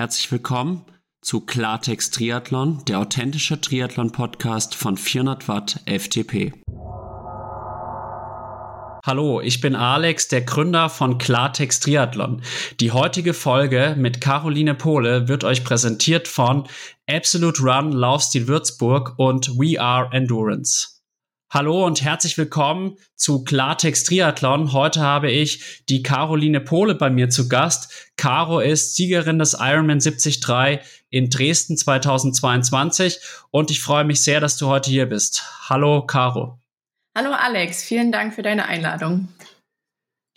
Herzlich willkommen zu Klartext Triathlon, der authentische Triathlon-Podcast von 400 Watt FTP. Hallo, ich bin Alex, der Gründer von Klartext Triathlon. Die heutige Folge mit Caroline Pohle wird euch präsentiert von Absolute Run Laufstil Würzburg und We Are Endurance. Hallo und herzlich willkommen zu Klartext Triathlon. Heute habe ich die Caroline Pohle bei mir zu Gast. Caro ist Siegerin des Ironman 73 in Dresden 2022 und ich freue mich sehr, dass du heute hier bist. Hallo Caro. Hallo Alex, vielen Dank für deine Einladung.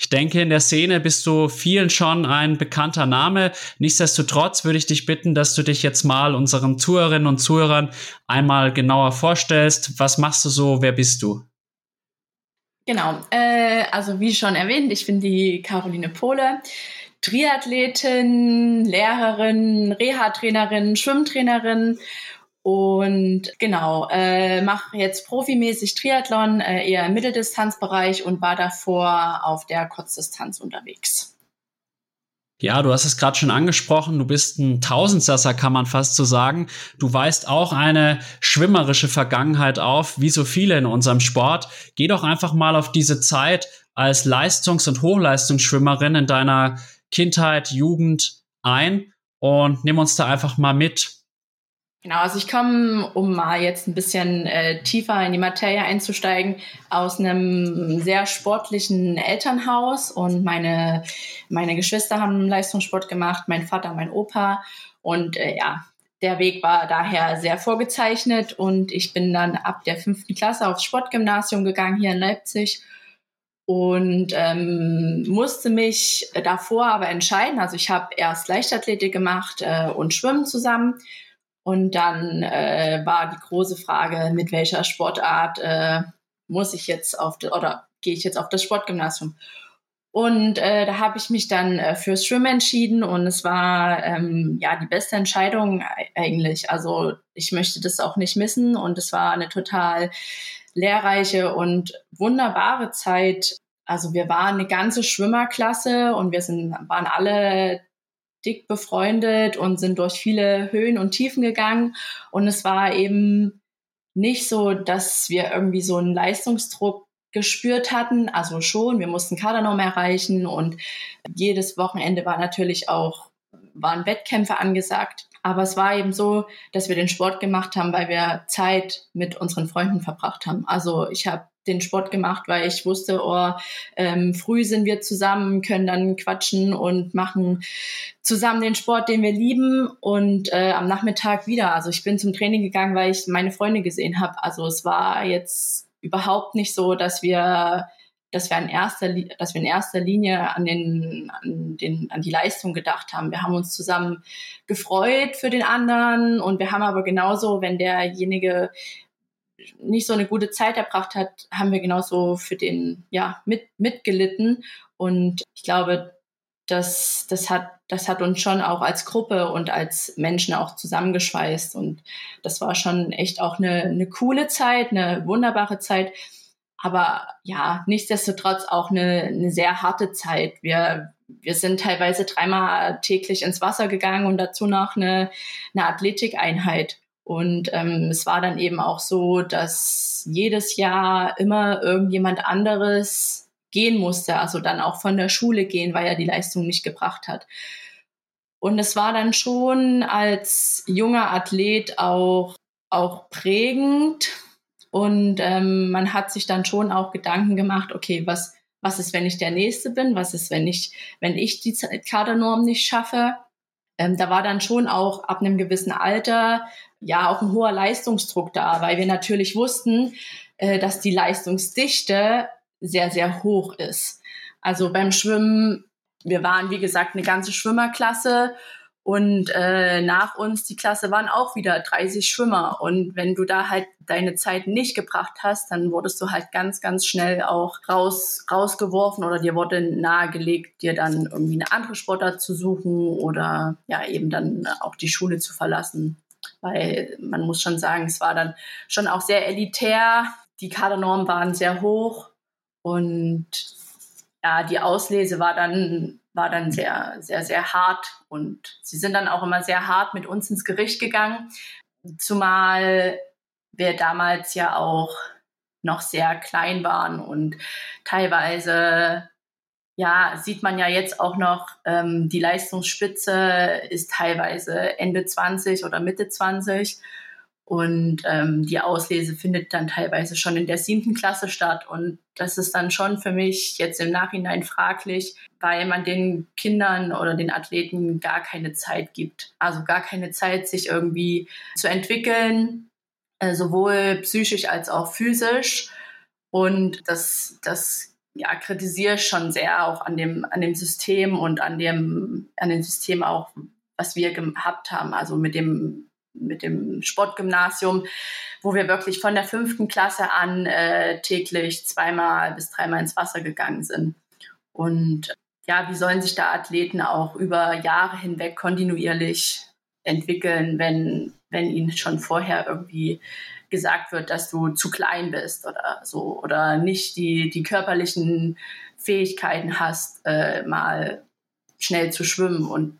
Ich denke, in der Szene bist du vielen schon ein bekannter Name. Nichtsdestotrotz würde ich dich bitten, dass du dich jetzt mal unseren Zuhörerinnen und Zuhörern einmal genauer vorstellst. Was machst du so? Wer bist du? Genau, äh, also wie schon erwähnt, ich bin die Caroline Pohle, Triathletin, Lehrerin, Reha-Trainerin, Schwimmtrainerin und genau, äh, mache jetzt profimäßig Triathlon, äh, eher im Mitteldistanzbereich und war davor auf der Kurzdistanz unterwegs. Ja, du hast es gerade schon angesprochen, du bist ein Tausendsasser, kann man fast so sagen. Du weist auch eine schwimmerische Vergangenheit auf, wie so viele in unserem Sport. Geh doch einfach mal auf diese Zeit als Leistungs- und Hochleistungsschwimmerin in deiner Kindheit, Jugend ein und nimm uns da einfach mal mit. Genau, also ich komme, um mal jetzt ein bisschen äh, tiefer in die Materie einzusteigen, aus einem sehr sportlichen Elternhaus und meine, meine Geschwister haben Leistungssport gemacht, mein Vater, mein Opa und äh, ja, der Weg war daher sehr vorgezeichnet und ich bin dann ab der fünften Klasse aufs Sportgymnasium gegangen hier in Leipzig und ähm, musste mich davor aber entscheiden. Also ich habe erst Leichtathletik gemacht äh, und Schwimmen zusammen und dann äh, war die große Frage, mit welcher Sportart äh, muss ich jetzt auf oder gehe ich jetzt auf das Sportgymnasium? Und äh, da habe ich mich dann äh, fürs Schwimmen entschieden und es war ähm, ja die beste Entscheidung eigentlich. Also ich möchte das auch nicht missen und es war eine total lehrreiche und wunderbare Zeit. Also wir waren eine ganze Schwimmerklasse und wir sind, waren alle dick befreundet und sind durch viele Höhen und Tiefen gegangen. Und es war eben nicht so, dass wir irgendwie so einen Leistungsdruck gespürt hatten. Also schon, wir mussten Kadernorm erreichen und jedes Wochenende war natürlich auch, waren Wettkämpfe angesagt. Aber es war eben so, dass wir den Sport gemacht haben, weil wir Zeit mit unseren Freunden verbracht haben. Also ich habe den Sport gemacht, weil ich wusste, oh, ähm, früh sind wir zusammen, können dann quatschen und machen zusammen den Sport, den wir lieben und äh, am Nachmittag wieder. Also ich bin zum Training gegangen, weil ich meine Freunde gesehen habe. Also es war jetzt überhaupt nicht so, dass wir dass wir in erster, dass wir in erster Linie an den, an den, an die Leistung gedacht haben. Wir haben uns zusammen gefreut für den anderen und wir haben aber genauso, wenn derjenige nicht so eine gute Zeit erbracht hat, haben wir genauso für den ja mit mitgelitten und ich glaube, das das hat das hat uns schon auch als Gruppe und als Menschen auch zusammengeschweißt und das war schon echt auch eine eine coole Zeit, eine wunderbare Zeit, aber ja nichtsdestotrotz auch eine eine sehr harte Zeit. Wir wir sind teilweise dreimal täglich ins Wasser gegangen und dazu noch eine, eine Athletikeinheit. Und ähm, es war dann eben auch so, dass jedes Jahr immer irgendjemand anderes gehen musste, also dann auch von der Schule gehen, weil er die Leistung nicht gebracht hat. Und es war dann schon als junger Athlet auch, auch prägend. Und ähm, man hat sich dann schon auch Gedanken gemacht, okay, was, was ist, wenn ich der Nächste bin? Was ist, wenn ich, wenn ich die Kadernorm nicht schaffe? Ähm, da war dann schon auch ab einem gewissen Alter ja auch ein hoher Leistungsdruck da, weil wir natürlich wussten, äh, dass die Leistungsdichte sehr, sehr hoch ist. Also beim Schwimmen, wir waren, wie gesagt, eine ganze Schwimmerklasse und äh, nach uns, die Klasse, waren auch wieder 30 Schwimmer. Und wenn du da halt deine Zeit nicht gebracht hast, dann wurdest du halt ganz, ganz schnell auch raus, rausgeworfen oder dir wurde nahegelegt, dir dann irgendwie eine andere Sportart zu suchen oder ja eben dann auch die Schule zu verlassen weil man muss schon sagen, es war dann schon auch sehr elitär. Die Kadernormen waren sehr hoch und ja, die Auslese war dann war dann sehr, sehr, sehr hart. Und sie sind dann auch immer sehr hart mit uns ins Gericht gegangen. Zumal wir damals ja auch noch sehr klein waren und teilweise ja, sieht man ja jetzt auch noch, ähm, die Leistungsspitze ist teilweise Ende 20 oder Mitte 20. Und ähm, die Auslese findet dann teilweise schon in der siebten Klasse statt. Und das ist dann schon für mich jetzt im Nachhinein fraglich, weil man den Kindern oder den Athleten gar keine Zeit gibt. Also gar keine Zeit, sich irgendwie zu entwickeln, äh, sowohl psychisch als auch physisch. Und das, das ja, kritisiere schon sehr auch an dem, an dem System und an dem, an dem System auch, was wir gehabt haben, also mit dem, mit dem Sportgymnasium, wo wir wirklich von der fünften Klasse an äh, täglich zweimal bis dreimal ins Wasser gegangen sind. Und ja, wie sollen sich da Athleten auch über Jahre hinweg kontinuierlich entwickeln, wenn, wenn ihnen schon vorher irgendwie gesagt wird, dass du zu klein bist oder so oder nicht die, die körperlichen Fähigkeiten hast, äh, mal schnell zu schwimmen. Und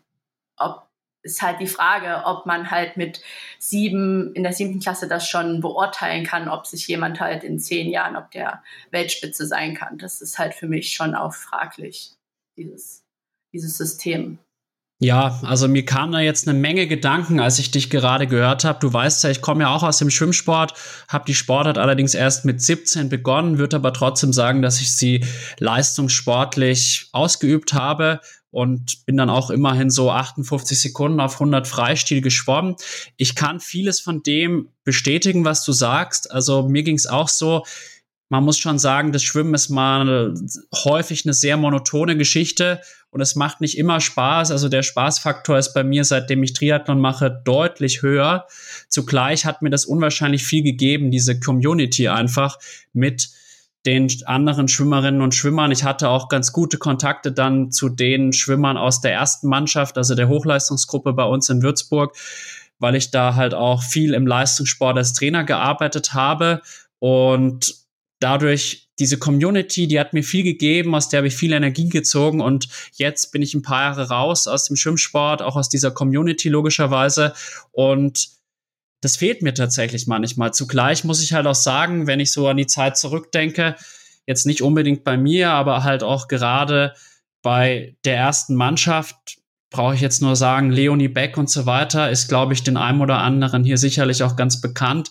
ob ist halt die Frage, ob man halt mit sieben, in der siebten Klasse das schon beurteilen kann, ob sich jemand halt in zehn Jahren, ob der Weltspitze sein kann. Das ist halt für mich schon auch fraglich, dieses, dieses System. Ja, also mir kam da jetzt eine Menge Gedanken, als ich dich gerade gehört habe. Du weißt ja, ich komme ja auch aus dem Schwimmsport, habe die Sportart allerdings erst mit 17 begonnen, würde aber trotzdem sagen, dass ich sie leistungssportlich ausgeübt habe und bin dann auch immerhin so 58 Sekunden auf 100 Freistil geschwommen. Ich kann vieles von dem bestätigen, was du sagst. Also mir ging es auch so, man muss schon sagen, das Schwimmen ist mal häufig eine sehr monotone Geschichte und es macht nicht immer Spaß. Also der Spaßfaktor ist bei mir, seitdem ich Triathlon mache, deutlich höher. Zugleich hat mir das unwahrscheinlich viel gegeben, diese Community einfach mit den anderen Schwimmerinnen und Schwimmern. Ich hatte auch ganz gute Kontakte dann zu den Schwimmern aus der ersten Mannschaft, also der Hochleistungsgruppe bei uns in Würzburg, weil ich da halt auch viel im Leistungssport als Trainer gearbeitet habe und dadurch diese Community, die hat mir viel gegeben, aus der habe ich viel Energie gezogen und jetzt bin ich ein paar Jahre raus aus dem Schwimmsport, auch aus dieser Community logischerweise und das fehlt mir tatsächlich manchmal. Zugleich muss ich halt auch sagen, wenn ich so an die Zeit zurückdenke, jetzt nicht unbedingt bei mir, aber halt auch gerade bei der ersten Mannschaft, brauche ich jetzt nur sagen, Leonie Beck und so weiter, ist, glaube ich, den einem oder anderen hier sicherlich auch ganz bekannt.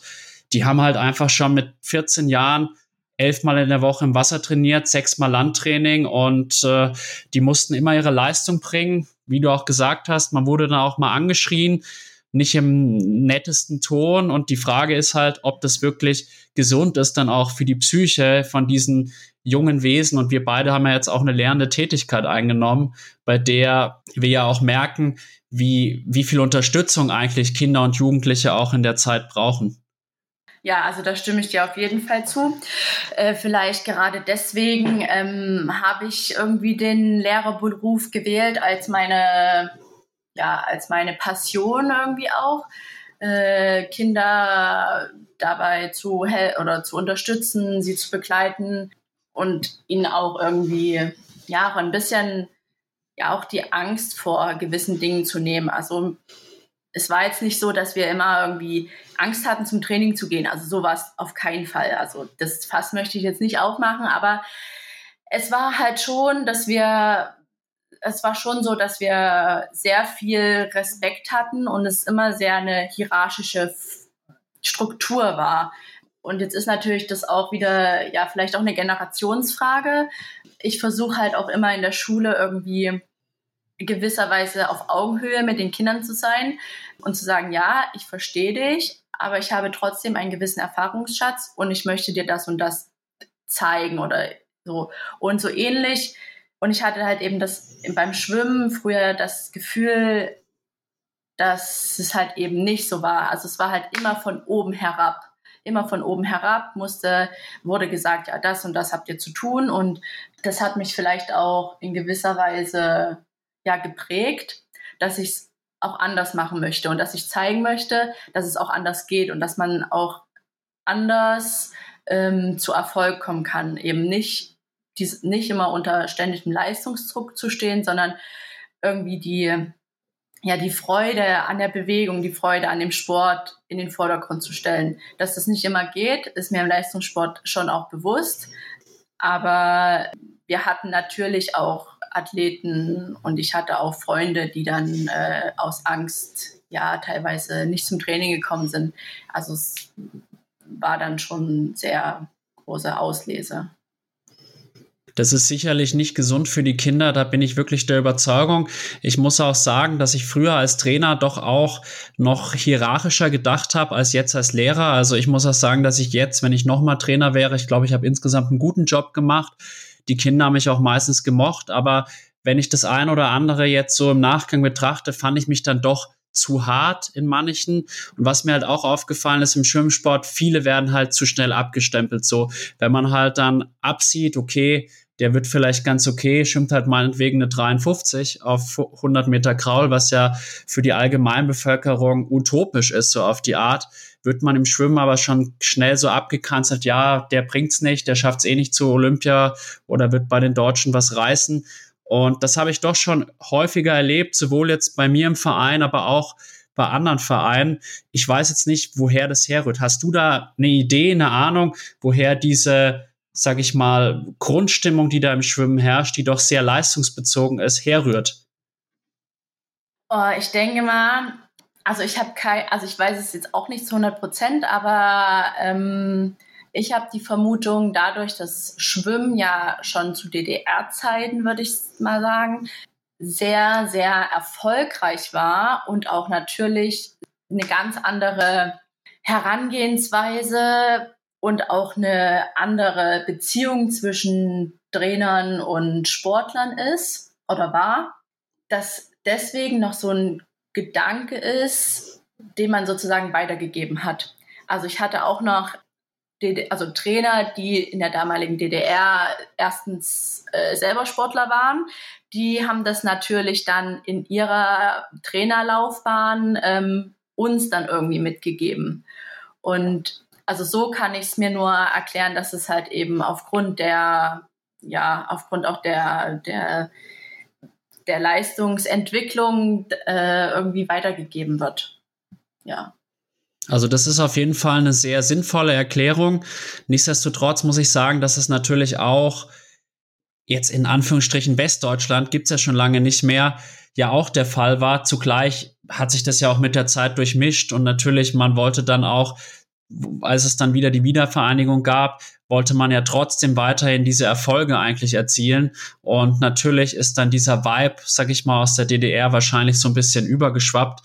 Die haben halt einfach schon mit 14 Jahren elfmal in der Woche im Wasser trainiert, sechsmal Landtraining und äh, die mussten immer ihre Leistung bringen. Wie du auch gesagt hast, man wurde dann auch mal angeschrien, nicht im nettesten Ton. Und die Frage ist halt, ob das wirklich gesund ist, dann auch für die Psyche von diesen jungen Wesen. Und wir beide haben ja jetzt auch eine lernende Tätigkeit eingenommen, bei der wir ja auch merken, wie, wie viel Unterstützung eigentlich Kinder und Jugendliche auch in der Zeit brauchen. Ja, also da stimme ich dir auf jeden Fall zu. Äh, vielleicht gerade deswegen ähm, habe ich irgendwie den Lehrerberuf gewählt als meine, ja, als meine Passion irgendwie auch. Äh, Kinder dabei zu helfen oder zu unterstützen, sie zu begleiten und ihnen auch irgendwie ja auch ein bisschen ja auch die Angst vor gewissen Dingen zu nehmen. Also es war jetzt nicht so, dass wir immer irgendwie Angst hatten, zum Training zu gehen. Also sowas auf keinen Fall. Also das Fass möchte ich jetzt nicht aufmachen, aber es war halt schon, dass wir, es war schon so, dass wir sehr viel Respekt hatten und es immer sehr eine hierarchische Struktur war. Und jetzt ist natürlich das auch wieder, ja, vielleicht auch eine Generationsfrage. Ich versuche halt auch immer in der Schule irgendwie gewisserweise auf Augenhöhe mit den Kindern zu sein und zu sagen, ja, ich verstehe dich, aber ich habe trotzdem einen gewissen Erfahrungsschatz und ich möchte dir das und das zeigen oder so. Und so ähnlich. Und ich hatte halt eben das beim Schwimmen früher das Gefühl, dass es halt eben nicht so war. Also es war halt immer von oben herab. Immer von oben herab musste, wurde gesagt, ja, das und das habt ihr zu tun. Und das hat mich vielleicht auch in gewisser Weise ja geprägt, dass ich es auch anders machen möchte und dass ich zeigen möchte, dass es auch anders geht und dass man auch anders ähm, zu Erfolg kommen kann. Eben nicht die, nicht immer unter ständigem Leistungsdruck zu stehen, sondern irgendwie die, ja, die Freude an der Bewegung, die Freude an dem Sport in den Vordergrund zu stellen. Dass das nicht immer geht, ist mir im Leistungssport schon auch bewusst. Aber wir hatten natürlich auch Athleten und ich hatte auch Freunde, die dann äh, aus Angst ja teilweise nicht zum Training gekommen sind. Also es war dann schon sehr große Auslese. Das ist sicherlich nicht gesund für die Kinder, da bin ich wirklich der Überzeugung. Ich muss auch sagen, dass ich früher als Trainer doch auch noch hierarchischer gedacht habe als jetzt als Lehrer. Also ich muss auch sagen, dass ich jetzt, wenn ich nochmal Trainer wäre, ich glaube, ich habe insgesamt einen guten Job gemacht. Die Kinder haben mich auch meistens gemocht, aber wenn ich das ein oder andere jetzt so im Nachgang betrachte, fand ich mich dann doch zu hart in manchen. Und was mir halt auch aufgefallen ist im Schwimmsport, viele werden halt zu schnell abgestempelt. So, wenn man halt dann absieht, okay, der wird vielleicht ganz okay, schwimmt halt meinetwegen eine 53 auf 100 Meter Kraul, was ja für die Allgemeinbevölkerung utopisch ist, so auf die Art, wird man im Schwimmen aber schon schnell so abgekanzelt, ja, der bringt's nicht, der schafft's eh nicht zu Olympia oder wird bei den Deutschen was reißen. Und das habe ich doch schon häufiger erlebt, sowohl jetzt bei mir im Verein, aber auch bei anderen Vereinen. Ich weiß jetzt nicht, woher das herrührt. Hast du da eine Idee, eine Ahnung, woher diese, sag ich mal, Grundstimmung, die da im Schwimmen herrscht, die doch sehr leistungsbezogen ist, herrührt? Oh, ich denke mal, also ich habe kein, also ich weiß es jetzt auch nicht zu 100 Prozent, aber ähm, ich habe die Vermutung, dadurch, dass Schwimmen ja schon zu DDR-Zeiten, würde ich mal sagen, sehr, sehr erfolgreich war und auch natürlich eine ganz andere Herangehensweise und auch eine andere Beziehung zwischen Trainern und Sportlern ist oder war, dass deswegen noch so ein Gedanke ist, den man sozusagen weitergegeben hat. Also ich hatte auch noch also Trainer, die in der damaligen DDR erstens äh, selber Sportler waren, die haben das natürlich dann in ihrer Trainerlaufbahn ähm, uns dann irgendwie mitgegeben. Und also so kann ich es mir nur erklären, dass es halt eben aufgrund der, ja, aufgrund auch der, der, der Leistungsentwicklung äh, irgendwie weitergegeben wird. Ja. Also das ist auf jeden Fall eine sehr sinnvolle Erklärung. Nichtsdestotrotz muss ich sagen, dass es natürlich auch jetzt in Anführungsstrichen Westdeutschland gibt's ja schon lange nicht mehr, ja auch der Fall war. Zugleich hat sich das ja auch mit der Zeit durchmischt und natürlich, man wollte dann auch, als es dann wieder die Wiedervereinigung gab, wollte man ja trotzdem weiterhin diese Erfolge eigentlich erzielen. Und natürlich ist dann dieser Vibe, sag ich mal, aus der DDR wahrscheinlich so ein bisschen übergeschwappt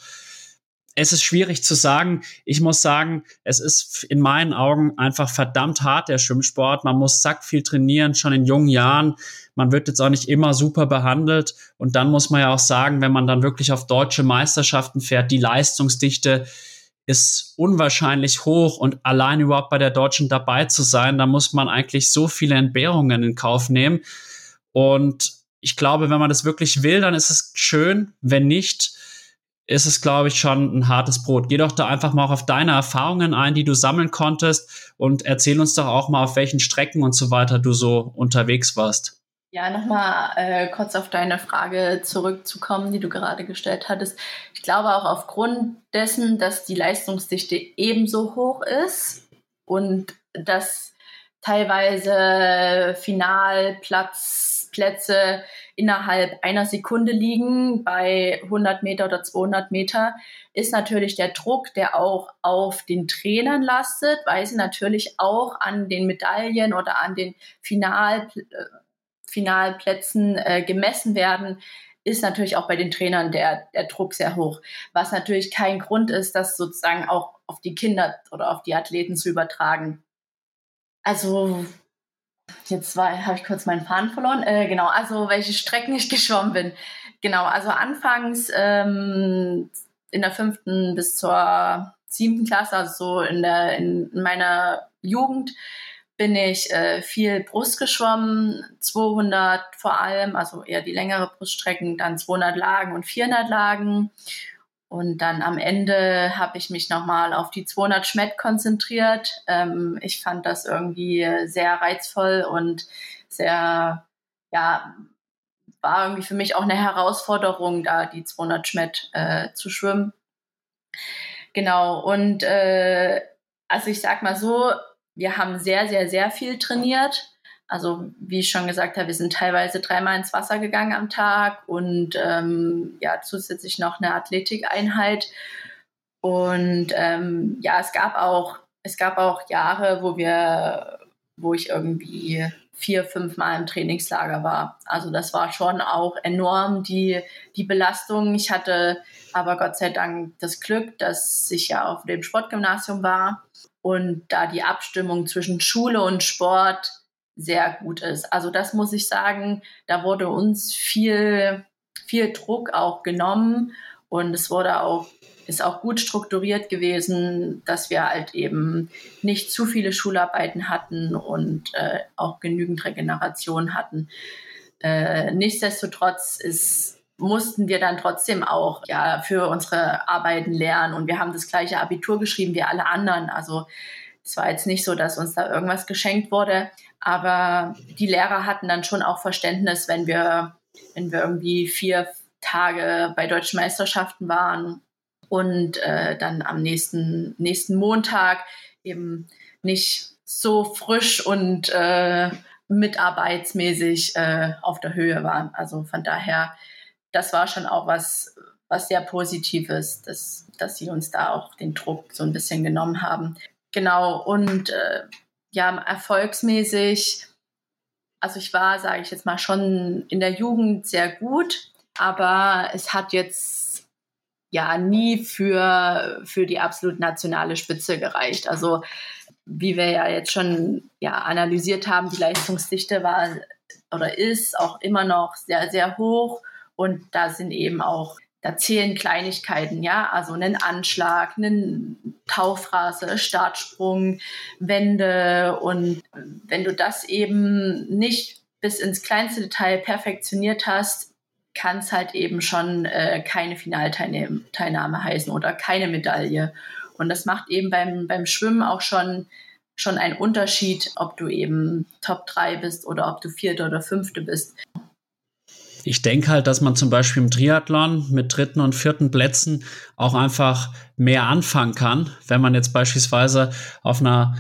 es ist schwierig zu sagen. Ich muss sagen, es ist in meinen Augen einfach verdammt hart, der Schwimmsport. Man muss zack viel trainieren, schon in jungen Jahren. Man wird jetzt auch nicht immer super behandelt. Und dann muss man ja auch sagen, wenn man dann wirklich auf deutsche Meisterschaften fährt, die Leistungsdichte ist unwahrscheinlich hoch und allein überhaupt bei der Deutschen dabei zu sein, da muss man eigentlich so viele Entbehrungen in Kauf nehmen. Und ich glaube, wenn man das wirklich will, dann ist es schön. Wenn nicht, ist es, glaube ich, schon ein hartes Brot. Geh doch da einfach mal auf deine Erfahrungen ein, die du sammeln konntest und erzähl uns doch auch mal, auf welchen Strecken und so weiter du so unterwegs warst. Ja, nochmal äh, kurz auf deine Frage zurückzukommen, die du gerade gestellt hattest. Ich glaube auch aufgrund dessen, dass die Leistungsdichte ebenso hoch ist und dass teilweise Finalplatzplätze innerhalb einer Sekunde liegen bei 100 Meter oder 200 Meter, ist natürlich der Druck, der auch auf den Trainern lastet, weil sie natürlich auch an den Medaillen oder an den Final, Finalplätzen äh, gemessen werden, ist natürlich auch bei den Trainern der, der Druck sehr hoch. Was natürlich kein Grund ist, das sozusagen auch auf die Kinder oder auf die Athleten zu übertragen. Also Jetzt habe ich kurz meinen Faden verloren. Äh, genau, also welche Strecken ich geschwommen bin. Genau, also anfangs ähm, in der fünften bis zur siebten Klasse, also so in, der, in meiner Jugend, bin ich äh, viel Brust geschwommen, 200 vor allem, also eher die längere Bruststrecken, dann 200 Lagen und 400 Lagen und dann am Ende habe ich mich nochmal auf die 200 Schmett konzentriert. Ähm, ich fand das irgendwie sehr reizvoll und sehr, ja, war irgendwie für mich auch eine Herausforderung, da die 200 Schmett äh, zu schwimmen. Genau, und äh, also ich sag mal so, wir haben sehr, sehr, sehr viel trainiert. Also wie ich schon gesagt habe, wir sind teilweise dreimal ins Wasser gegangen am Tag und ähm, ja, zusätzlich noch eine Athletikeinheit. Und ähm, ja, es gab auch, es gab auch Jahre, wo wir, wo ich irgendwie vier, fünf Mal im Trainingslager war. Also das war schon auch enorm, die, die Belastung. Ich hatte aber Gott sei Dank das Glück, dass ich ja auf dem Sportgymnasium war und da die Abstimmung zwischen Schule und Sport sehr gut ist. Also das muss ich sagen, da wurde uns viel, viel Druck auch genommen und es wurde auch ist auch gut strukturiert gewesen, dass wir halt eben nicht zu viele Schularbeiten hatten und äh, auch genügend Regeneration hatten. Äh, nichtsdestotrotz ist, mussten wir dann trotzdem auch ja, für unsere Arbeiten lernen und wir haben das gleiche Abitur geschrieben wie alle anderen. Also es war jetzt nicht so, dass uns da irgendwas geschenkt wurde, aber die Lehrer hatten dann schon auch Verständnis, wenn wir, wenn wir irgendwie vier Tage bei deutschen Meisterschaften waren und äh, dann am nächsten, nächsten Montag eben nicht so frisch und äh, mitarbeitsmäßig äh, auf der Höhe waren. Also von daher, das war schon auch was, was sehr Positives, dass, dass sie uns da auch den Druck so ein bisschen genommen haben. Genau, und äh, ja, erfolgsmäßig, also ich war, sage ich jetzt mal, schon in der Jugend sehr gut, aber es hat jetzt ja nie für, für die absolut nationale Spitze gereicht. Also wie wir ja jetzt schon ja, analysiert haben, die Leistungsdichte war oder ist auch immer noch sehr, sehr hoch. Und da sind eben auch, da zählen Kleinigkeiten, ja, also einen Anschlag, einen Taufrase, Startsprung, Wände. Und wenn du das eben nicht bis ins kleinste Detail perfektioniert hast, kann es halt eben schon äh, keine Finalteilnahme heißen oder keine Medaille. Und das macht eben beim, beim Schwimmen auch schon, schon einen Unterschied, ob du eben Top 3 bist oder ob du Vierte oder Fünfte bist. Ich denke halt, dass man zum Beispiel im Triathlon mit dritten und vierten Plätzen auch einfach mehr anfangen kann, wenn man jetzt beispielsweise auf einer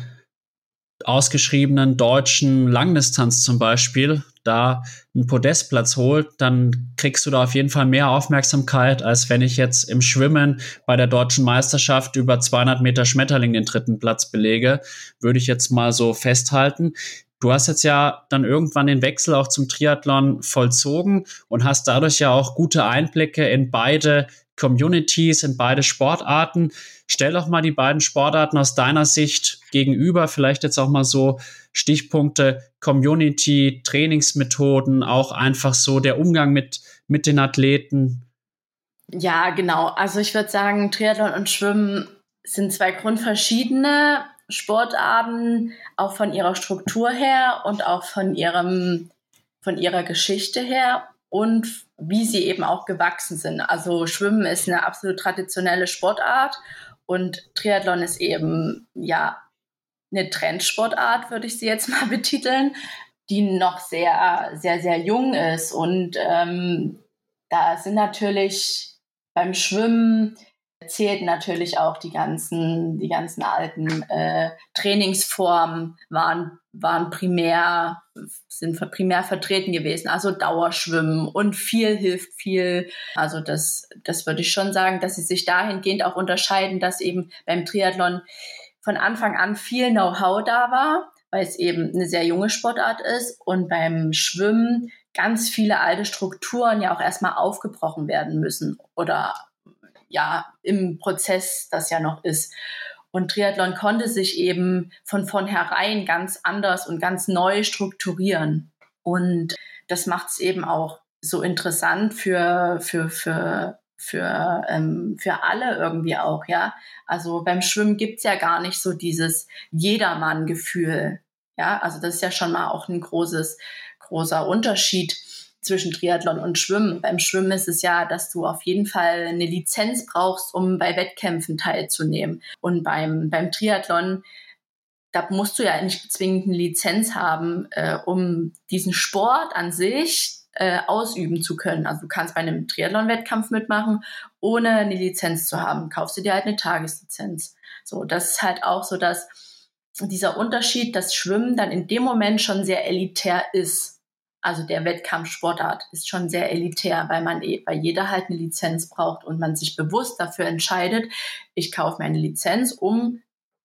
ausgeschriebenen deutschen Langdistanz zum Beispiel da einen Podestplatz holt, dann kriegst du da auf jeden Fall mehr Aufmerksamkeit, als wenn ich jetzt im Schwimmen bei der deutschen Meisterschaft über 200 Meter Schmetterling den dritten Platz belege, würde ich jetzt mal so festhalten. Du hast jetzt ja dann irgendwann den Wechsel auch zum Triathlon vollzogen und hast dadurch ja auch gute Einblicke in beide Communities, in beide Sportarten. Stell doch mal die beiden Sportarten aus deiner Sicht gegenüber, vielleicht jetzt auch mal so Stichpunkte Community, Trainingsmethoden, auch einfach so der Umgang mit, mit den Athleten. Ja, genau. Also ich würde sagen, Triathlon und Schwimmen sind zwei grundverschiedene Sportarten, auch von ihrer Struktur her und auch von ihrem, von ihrer Geschichte her und wie sie eben auch gewachsen sind. Also Schwimmen ist eine absolut traditionelle Sportart und Triathlon ist eben, ja, eine Trendsportart, würde ich sie jetzt mal betiteln, die noch sehr, sehr, sehr jung ist. Und ähm, da sind natürlich beim Schwimmen zählt natürlich auch die ganzen, die ganzen alten äh, Trainingsformen waren, waren primär, sind primär vertreten gewesen. Also Dauerschwimmen und viel hilft viel. Also das, das würde ich schon sagen, dass sie sich dahingehend auch unterscheiden, dass eben beim Triathlon von Anfang an viel Know-how da war, weil es eben eine sehr junge Sportart ist und beim Schwimmen ganz viele alte Strukturen ja auch erstmal aufgebrochen werden müssen oder ja im Prozess das ja noch ist. Und Triathlon konnte sich eben von vornherein ganz anders und ganz neu strukturieren. Und das macht es eben auch so interessant für, für, für, für, ähm, für alle irgendwie auch, ja. Also beim Schwimmen gibt's ja gar nicht so dieses Jedermann-Gefühl. Ja, also das ist ja schon mal auch ein großes, großer Unterschied zwischen Triathlon und Schwimmen. Beim Schwimmen ist es ja, dass du auf jeden Fall eine Lizenz brauchst, um bei Wettkämpfen teilzunehmen. Und beim, beim Triathlon, da musst du ja nicht zwingend eine Lizenz haben, äh, um diesen Sport an sich äh, ausüben zu können. Also du kannst bei einem Triathlon-Wettkampf mitmachen, ohne eine Lizenz zu haben. Kaufst du dir halt eine Tageslizenz. So, das ist halt auch so, dass dieser Unterschied, dass Schwimmen dann in dem Moment schon sehr elitär ist. Also der Wettkampfsportart ist schon sehr elitär, weil man eh, weil jeder halt eine Lizenz braucht und man sich bewusst dafür entscheidet, ich kaufe mir eine Lizenz, um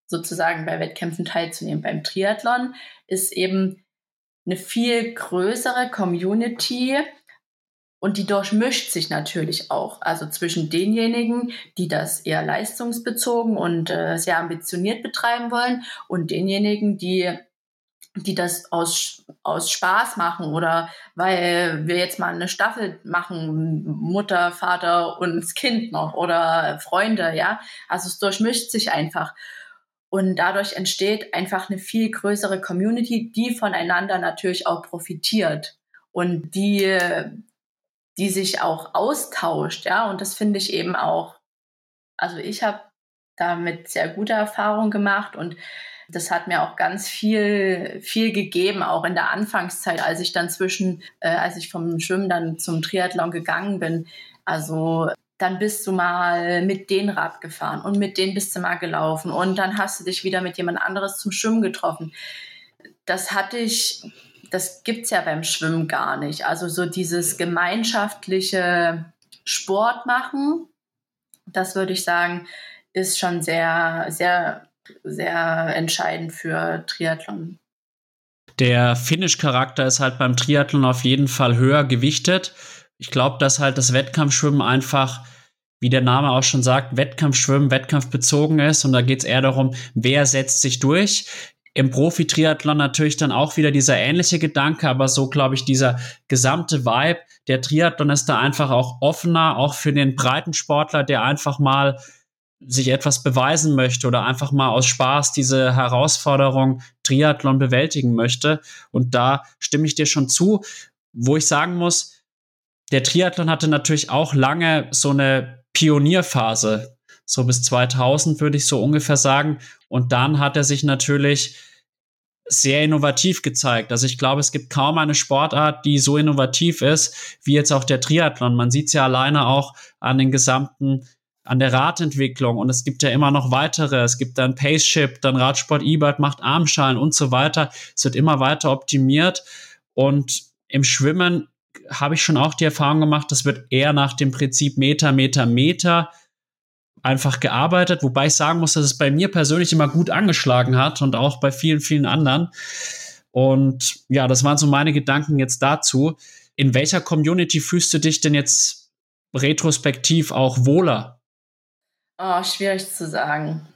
sozusagen bei Wettkämpfen teilzunehmen. Beim Triathlon ist eben eine viel größere Community und die durchmischt sich natürlich auch. Also zwischen denjenigen, die das eher leistungsbezogen und äh, sehr ambitioniert betreiben wollen und denjenigen, die die das aus, aus Spaß machen oder weil wir jetzt mal eine Staffel machen, Mutter, Vater und das Kind noch oder Freunde, ja. Also es durchmischt sich einfach. Und dadurch entsteht einfach eine viel größere Community, die voneinander natürlich auch profitiert und die, die sich auch austauscht, ja. Und das finde ich eben auch, also ich habe damit sehr gute Erfahrungen gemacht und das hat mir auch ganz viel, viel gegeben, auch in der Anfangszeit, als ich dann zwischen, äh, als ich vom Schwimmen dann zum Triathlon gegangen bin. Also dann bist du mal mit denen Rad gefahren und mit denen bist du mal gelaufen und dann hast du dich wieder mit jemand anderes zum Schwimmen getroffen. Das hatte ich, das gibt's ja beim Schwimmen gar nicht. Also so dieses gemeinschaftliche Sport machen, das würde ich sagen, ist schon sehr, sehr, sehr entscheidend für Triathlon. Der Finish-Charakter ist halt beim Triathlon auf jeden Fall höher gewichtet. Ich glaube, dass halt das Wettkampfschwimmen einfach wie der Name auch schon sagt, Wettkampfschwimmen, wettkampfbezogen ist. Und da geht es eher darum, wer setzt sich durch. Im Profi-Triathlon natürlich dann auch wieder dieser ähnliche Gedanke, aber so glaube ich, dieser gesamte Vibe, der Triathlon ist da einfach auch offener, auch für den breiten Sportler, der einfach mal sich etwas beweisen möchte oder einfach mal aus Spaß diese Herausforderung Triathlon bewältigen möchte. Und da stimme ich dir schon zu, wo ich sagen muss, der Triathlon hatte natürlich auch lange so eine Pionierphase, so bis 2000 würde ich so ungefähr sagen. Und dann hat er sich natürlich sehr innovativ gezeigt. Also ich glaube, es gibt kaum eine Sportart, die so innovativ ist wie jetzt auch der Triathlon. Man sieht es ja alleine auch an den gesamten an der Radentwicklung und es gibt ja immer noch weitere. Es gibt dann Paceship, dann Radsport E-Bike macht Armschalen und so weiter. Es wird immer weiter optimiert und im Schwimmen habe ich schon auch die Erfahrung gemacht, das wird eher nach dem Prinzip Meter, Meter, Meter einfach gearbeitet, wobei ich sagen muss, dass es bei mir persönlich immer gut angeschlagen hat und auch bei vielen, vielen anderen. Und ja, das waren so meine Gedanken jetzt dazu. In welcher Community fühlst du dich denn jetzt retrospektiv auch wohler? Oh, schwierig zu sagen.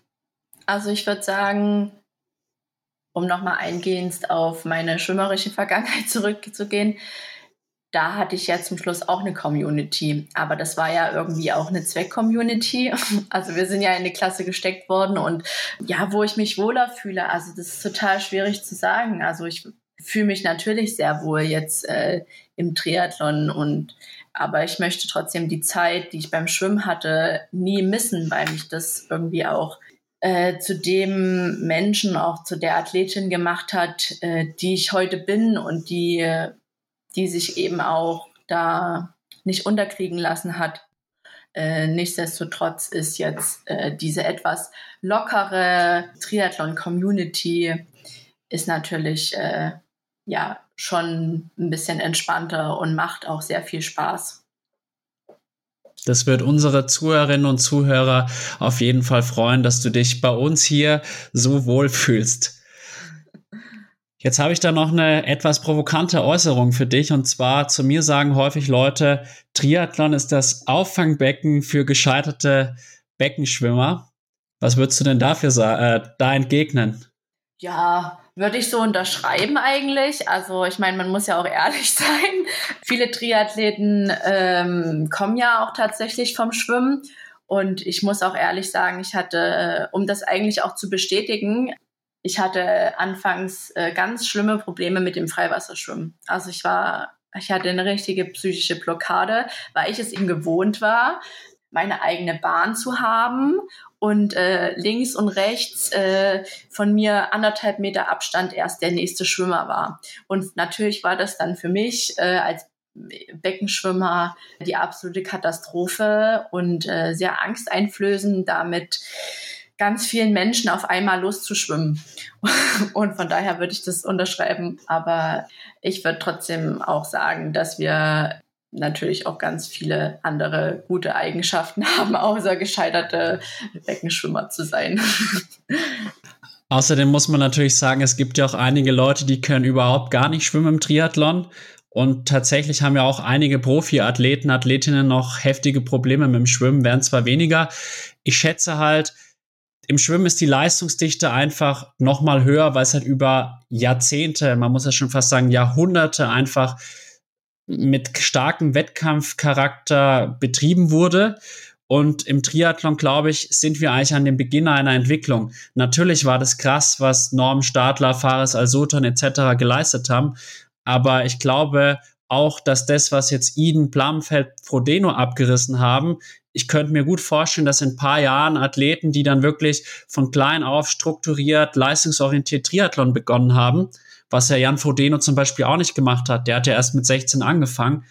Also ich würde sagen, um nochmal eingehend auf meine schwimmerische Vergangenheit zurückzugehen, da hatte ich ja zum Schluss auch eine Community, aber das war ja irgendwie auch eine Zweck-Community. Also wir sind ja in eine Klasse gesteckt worden und ja, wo ich mich wohler fühle, also das ist total schwierig zu sagen. Also ich fühle mich natürlich sehr wohl jetzt äh, im Triathlon und aber ich möchte trotzdem die Zeit, die ich beim Schwimmen hatte, nie missen, weil mich das irgendwie auch äh, zu dem Menschen, auch zu der Athletin gemacht hat, äh, die ich heute bin und die die sich eben auch da nicht unterkriegen lassen hat. Äh, nichtsdestotrotz ist jetzt äh, diese etwas lockere Triathlon-Community ist natürlich äh, ja schon ein bisschen entspannter und macht auch sehr viel Spaß. Das wird unsere Zuhörerinnen und Zuhörer auf jeden Fall freuen, dass du dich bei uns hier so wohl fühlst. Jetzt habe ich da noch eine etwas provokante Äußerung für dich. Und zwar zu mir sagen häufig Leute, Triathlon ist das Auffangbecken für gescheiterte Beckenschwimmer. Was würdest du denn dafür äh, da entgegnen? Ja, würde ich so unterschreiben eigentlich. Also ich meine, man muss ja auch ehrlich sein. Viele Triathleten ähm, kommen ja auch tatsächlich vom Schwimmen. Und ich muss auch ehrlich sagen, ich hatte, äh, um das eigentlich auch zu bestätigen, ich hatte anfangs äh, ganz schlimme Probleme mit dem Freiwasserschwimmen. Also ich war, ich hatte eine richtige psychische Blockade, weil ich es ihm gewohnt war, meine eigene Bahn zu haben und äh, links und rechts äh, von mir anderthalb Meter Abstand erst der nächste Schwimmer war. Und natürlich war das dann für mich äh, als Beckenschwimmer die absolute Katastrophe und äh, sehr angsteinflößend, damit ganz vielen Menschen auf einmal loszuschwimmen. Und von daher würde ich das unterschreiben. Aber ich würde trotzdem auch sagen, dass wir natürlich auch ganz viele andere gute Eigenschaften haben, außer gescheiterte Beckenschwimmer zu sein. Außerdem muss man natürlich sagen, es gibt ja auch einige Leute, die können überhaupt gar nicht schwimmen im Triathlon. Und tatsächlich haben ja auch einige Profiathleten, Athletinnen noch heftige Probleme mit dem Schwimmen, werden zwar weniger. Ich schätze halt, im Schwimmen ist die Leistungsdichte einfach noch mal höher, weil es halt über Jahrzehnte, man muss ja schon fast sagen Jahrhunderte einfach mit starkem Wettkampfcharakter betrieben wurde. Und im Triathlon, glaube ich, sind wir eigentlich an dem Beginn einer Entwicklung. Natürlich war das krass, was Norm Stadler, Fares Al-Sultan etc. geleistet haben. Aber ich glaube auch, dass das, was jetzt Iden, Blamfeld, Frodeno abgerissen haben, ich könnte mir gut vorstellen, dass in ein paar Jahren Athleten, die dann wirklich von klein auf strukturiert, leistungsorientiert Triathlon begonnen haben, was ja Jan Frodeno zum Beispiel auch nicht gemacht hat. Der hat ja erst mit 16 angefangen,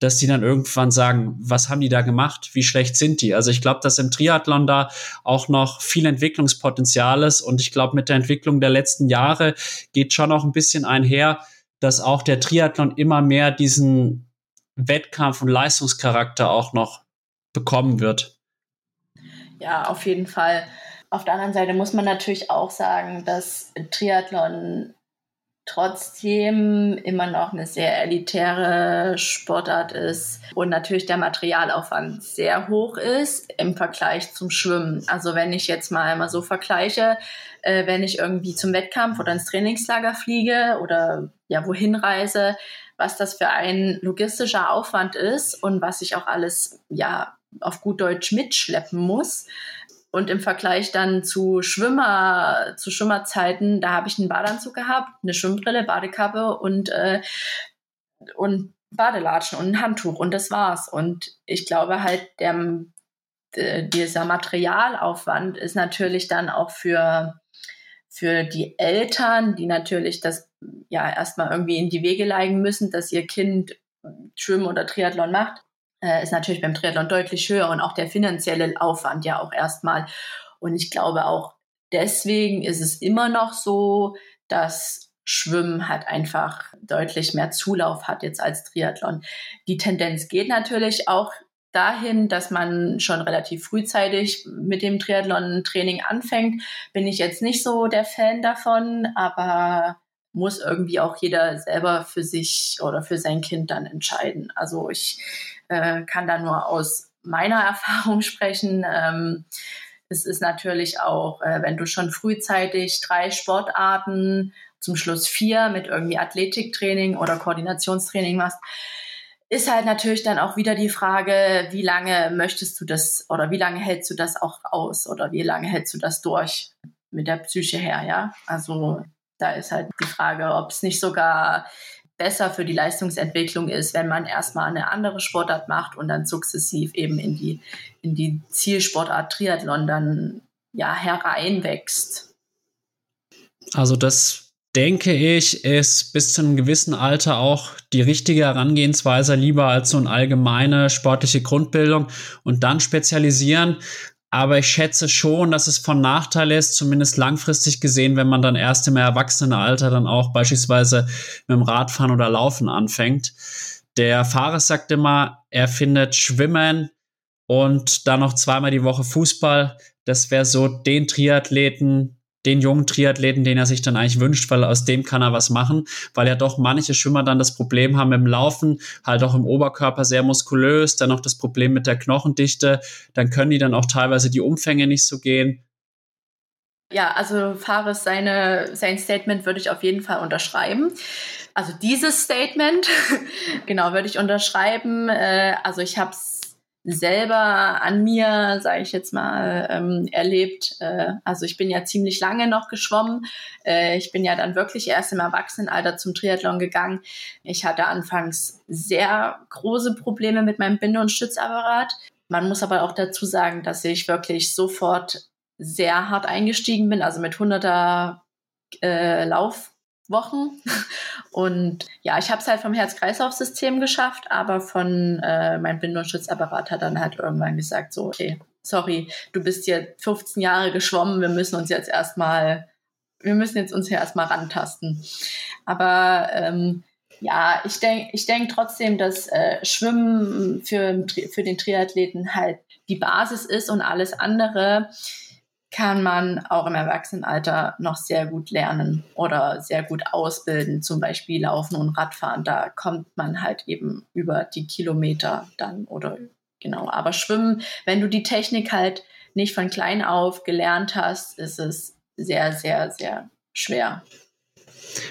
dass die dann irgendwann sagen, was haben die da gemacht? Wie schlecht sind die? Also ich glaube, dass im Triathlon da auch noch viel Entwicklungspotenzial ist und ich glaube, mit der Entwicklung der letzten Jahre geht schon auch ein bisschen einher, dass auch der Triathlon immer mehr diesen Wettkampf- und Leistungscharakter auch noch bekommen wird. Ja, auf jeden Fall. Auf der anderen Seite muss man natürlich auch sagen, dass Triathlon trotzdem immer noch eine sehr elitäre Sportart ist und natürlich der Materialaufwand sehr hoch ist im Vergleich zum Schwimmen. Also wenn ich jetzt mal einmal so vergleiche, äh, wenn ich irgendwie zum Wettkampf oder ins Trainingslager fliege oder ja wohin reise, was das für ein logistischer Aufwand ist und was ich auch alles ja auf gut Deutsch mitschleppen muss. Und im Vergleich dann zu Schwimmer, zu Schwimmerzeiten, da habe ich einen Badeanzug gehabt, eine Schwimmbrille, Badekappe und, äh, und Badelatschen und ein Handtuch und das war's. Und ich glaube halt, der, dieser Materialaufwand ist natürlich dann auch für, für die Eltern, die natürlich das ja erstmal irgendwie in die Wege leiten müssen, dass ihr Kind Schwimmen oder Triathlon macht, äh, ist natürlich beim Triathlon deutlich höher und auch der finanzielle Aufwand ja auch erstmal. Und ich glaube auch deswegen ist es immer noch so, dass Schwimmen halt einfach deutlich mehr Zulauf hat jetzt als Triathlon. Die Tendenz geht natürlich auch dahin, dass man schon relativ frühzeitig mit dem Triathlon-Training anfängt. Bin ich jetzt nicht so der Fan davon, aber muss irgendwie auch jeder selber für sich oder für sein Kind dann entscheiden. Also ich äh, kann da nur aus meiner Erfahrung sprechen. Ähm, es ist natürlich auch, äh, wenn du schon frühzeitig drei Sportarten, zum Schluss vier mit irgendwie Athletiktraining oder Koordinationstraining machst, ist halt natürlich dann auch wieder die Frage, wie lange möchtest du das oder wie lange hältst du das auch aus oder wie lange hältst du das durch mit der Psyche her, ja? Also da ist halt die Frage, ob es nicht sogar besser für die Leistungsentwicklung ist, wenn man erstmal eine andere Sportart macht und dann sukzessiv eben in die, in die Zielsportart Triathlon dann ja hereinwächst. Also das denke ich, ist bis zu einem gewissen Alter auch die richtige Herangehensweise, lieber als so eine allgemeine sportliche Grundbildung und dann spezialisieren. Aber ich schätze schon, dass es von Nachteil ist, zumindest langfristig gesehen, wenn man dann erst im Erwachsenenalter dann auch beispielsweise mit dem Radfahren oder Laufen anfängt. Der Fahrer sagt immer, er findet Schwimmen und dann noch zweimal die Woche Fußball. Das wäre so den Triathleten, den jungen Triathleten, den er sich dann eigentlich wünscht, weil aus dem kann er was machen, weil ja doch manche Schwimmer dann das Problem haben im Laufen, halt auch im Oberkörper sehr muskulös, dann noch das Problem mit der Knochendichte, dann können die dann auch teilweise die Umfänge nicht so gehen. Ja, also Fares seine, sein Statement würde ich auf jeden Fall unterschreiben. Also dieses Statement, genau, würde ich unterschreiben. Äh, also ich habe es selber an mir, sage ich jetzt mal, ähm, erlebt. Äh, also ich bin ja ziemlich lange noch geschwommen. Äh, ich bin ja dann wirklich erst im Erwachsenenalter zum Triathlon gegangen. Ich hatte anfangs sehr große Probleme mit meinem Binde- und Stützapparat. man muss aber auch dazu sagen, dass ich wirklich sofort sehr hart eingestiegen bin, also mit 100er äh, Laufwochen. Und ja, ich habe es halt vom Herz-Kreislauf-System geschafft, aber von äh, mein Bind- und Schutzapparat hat dann halt irgendwann gesagt, so, okay, sorry, du bist jetzt 15 Jahre geschwommen, wir müssen uns jetzt erstmal, wir müssen jetzt uns hier erstmal rantasten. Aber ähm, ja, ich denke ich denk trotzdem, dass äh, Schwimmen für, für den Triathleten halt die Basis ist und alles andere kann man auch im Erwachsenenalter noch sehr gut lernen oder sehr gut ausbilden, zum Beispiel Laufen und Radfahren. Da kommt man halt eben über die Kilometer dann oder genau. Aber Schwimmen, wenn du die Technik halt nicht von klein auf gelernt hast, ist es sehr, sehr, sehr schwer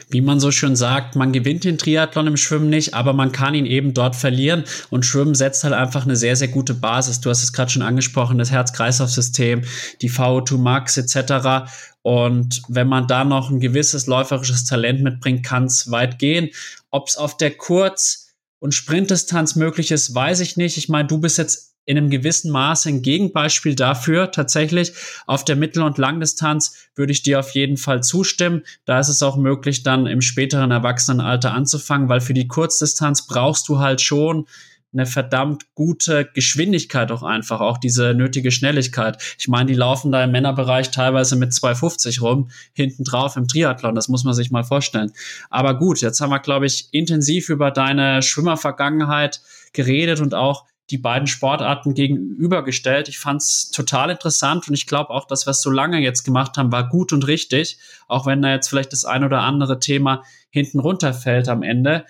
wie man so schön sagt, man gewinnt den Triathlon im Schwimmen nicht, aber man kann ihn eben dort verlieren. Und Schwimmen setzt halt einfach eine sehr, sehr gute Basis. Du hast es gerade schon angesprochen, das Herz-Kreislauf-System, die VO2 Max etc. Und wenn man da noch ein gewisses läuferisches Talent mitbringt, kann es weit gehen. Ob es auf der Kurz- und Sprintdistanz möglich ist, weiß ich nicht. Ich meine, du bist jetzt in einem gewissen Maße ein Gegenbeispiel dafür tatsächlich. Auf der Mittel- und Langdistanz würde ich dir auf jeden Fall zustimmen. Da ist es auch möglich, dann im späteren Erwachsenenalter anzufangen, weil für die Kurzdistanz brauchst du halt schon eine verdammt gute Geschwindigkeit auch einfach, auch diese nötige Schnelligkeit. Ich meine, die laufen da im Männerbereich teilweise mit 250 rum, hinten drauf im Triathlon, das muss man sich mal vorstellen. Aber gut, jetzt haben wir, glaube ich, intensiv über deine Schwimmervergangenheit geredet und auch die beiden Sportarten gegenübergestellt. Ich fand es total interessant und ich glaube auch, dass wir es so lange jetzt gemacht haben, war gut und richtig, auch wenn da jetzt vielleicht das ein oder andere Thema hinten runterfällt am Ende.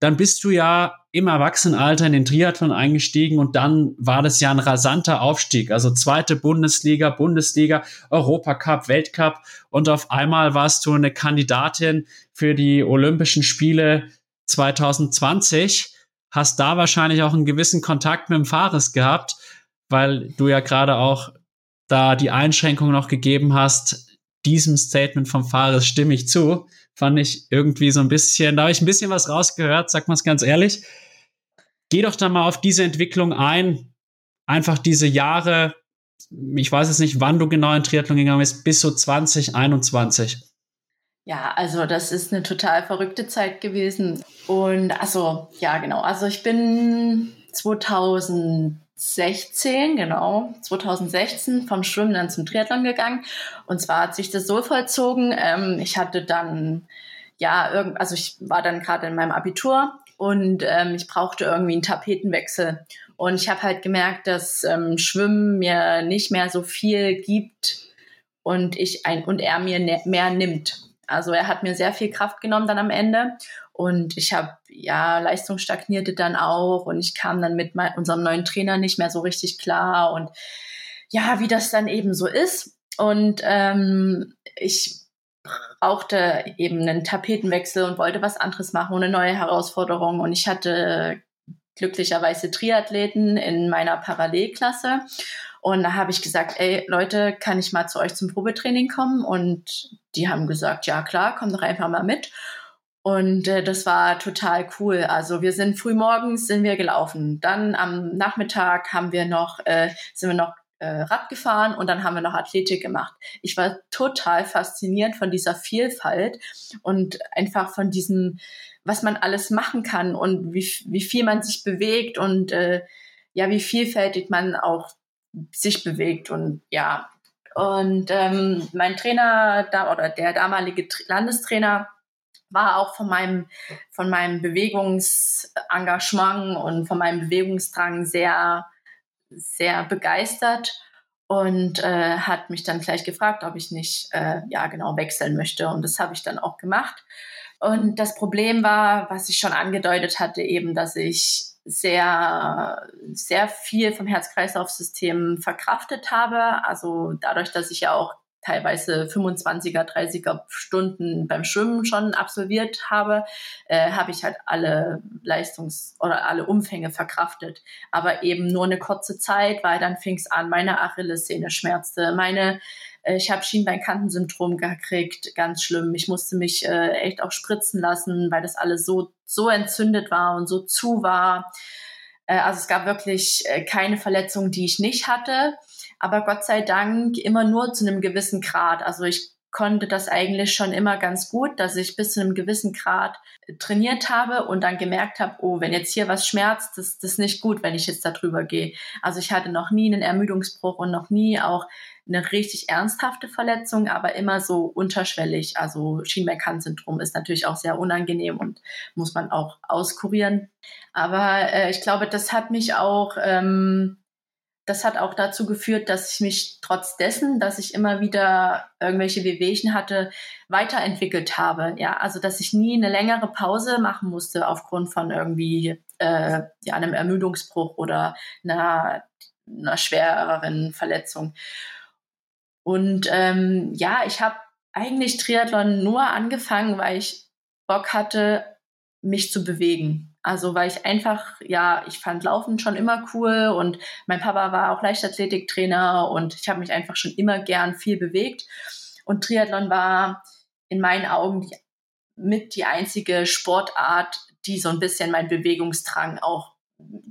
Dann bist du ja im Erwachsenenalter in den Triathlon eingestiegen und dann war das ja ein rasanter Aufstieg. Also zweite Bundesliga, Bundesliga, Europacup, Weltcup und auf einmal warst du eine Kandidatin für die Olympischen Spiele 2020 hast da wahrscheinlich auch einen gewissen Kontakt mit dem Fares gehabt, weil du ja gerade auch da die Einschränkung noch gegeben hast. Diesem Statement vom Fares stimme ich zu. Fand ich irgendwie so ein bisschen, da habe ich ein bisschen was rausgehört, sag mal es ganz ehrlich. Geh doch da mal auf diese Entwicklung ein. Einfach diese Jahre, ich weiß jetzt nicht, wann du genau in Triathlon gegangen bist, bis so 2021. Ja, also das ist eine total verrückte Zeit gewesen. Und also, ja, genau. Also ich bin 2016, genau, 2016 vom Schwimmen dann zum Triathlon gegangen. Und zwar hat sich das so vollzogen. Ähm, ich hatte dann, ja, irgend, also ich war dann gerade in meinem Abitur und ähm, ich brauchte irgendwie einen Tapetenwechsel. Und ich habe halt gemerkt, dass ähm, Schwimmen mir nicht mehr so viel gibt und ich ein und er mir ne, mehr nimmt. Also er hat mir sehr viel Kraft genommen dann am Ende und ich habe ja Leistung stagnierte dann auch und ich kam dann mit mein, unserem neuen Trainer nicht mehr so richtig klar und ja, wie das dann eben so ist. Und ähm, ich brauchte eben einen Tapetenwechsel und wollte was anderes machen eine neue Herausforderung. Und ich hatte glücklicherweise Triathleten in meiner Parallelklasse. Und da habe ich gesagt, ey Leute, kann ich mal zu euch zum Probetraining kommen? Und die haben gesagt, ja klar, komm doch einfach mal mit. Und äh, das war total cool. Also wir sind früh morgens sind wir gelaufen. Dann am Nachmittag haben wir noch, äh, sind wir noch äh, Rad gefahren und dann haben wir noch Athletik gemacht. Ich war total fasziniert von dieser Vielfalt und einfach von diesem, was man alles machen kann und wie, wie viel man sich bewegt und äh, ja, wie vielfältig man auch sich bewegt und ja. Und ähm, mein Trainer da oder der damalige Landestrainer war auch von meinem, von meinem Bewegungsengagement und von meinem Bewegungsdrang sehr, sehr begeistert und äh, hat mich dann gleich gefragt, ob ich nicht, äh, ja, genau, wechseln möchte. Und das habe ich dann auch gemacht. Und das Problem war, was ich schon angedeutet hatte, eben, dass ich sehr, sehr viel vom Herz-Kreislauf-System verkraftet habe. Also dadurch, dass ich ja auch teilweise 25er, 30er Stunden beim Schwimmen schon absolviert habe, äh, habe ich halt alle Leistungs- oder alle Umfänge verkraftet. Aber eben nur eine kurze Zeit, weil dann fing es an, meine Achillessehne schmerzte, meine äh, ich habe Schienbeinkantensyndrom gekriegt, ganz schlimm. Ich musste mich äh, echt auch spritzen lassen, weil das alles so, so entzündet war und so zu war. Äh, also es gab wirklich äh, keine Verletzung, die ich nicht hatte. Aber Gott sei Dank immer nur zu einem gewissen Grad. Also ich konnte das eigentlich schon immer ganz gut, dass ich bis zu einem gewissen Grad trainiert habe und dann gemerkt habe, oh, wenn jetzt hier was schmerzt, das, das ist nicht gut, wenn ich jetzt da drüber gehe. Also ich hatte noch nie einen Ermüdungsbruch und noch nie auch eine richtig ernsthafte Verletzung, aber immer so unterschwellig. Also Schienbein-Syndrom ist natürlich auch sehr unangenehm und muss man auch auskurieren. Aber äh, ich glaube, das hat mich auch ähm, das hat auch dazu geführt, dass ich mich trotz dessen, dass ich immer wieder irgendwelche Wehwehchen hatte, weiterentwickelt habe. Ja, also dass ich nie eine längere Pause machen musste aufgrund von irgendwie äh, ja, einem Ermüdungsbruch oder einer, einer schwereren Verletzung. Und ähm, ja, ich habe eigentlich Triathlon nur angefangen, weil ich Bock hatte, mich zu bewegen. Also weil ich einfach, ja, ich fand Laufen schon immer cool und mein Papa war auch Leichtathletiktrainer und ich habe mich einfach schon immer gern viel bewegt. Und Triathlon war in meinen Augen die, mit die einzige Sportart, die so ein bisschen mein Bewegungsdrang auch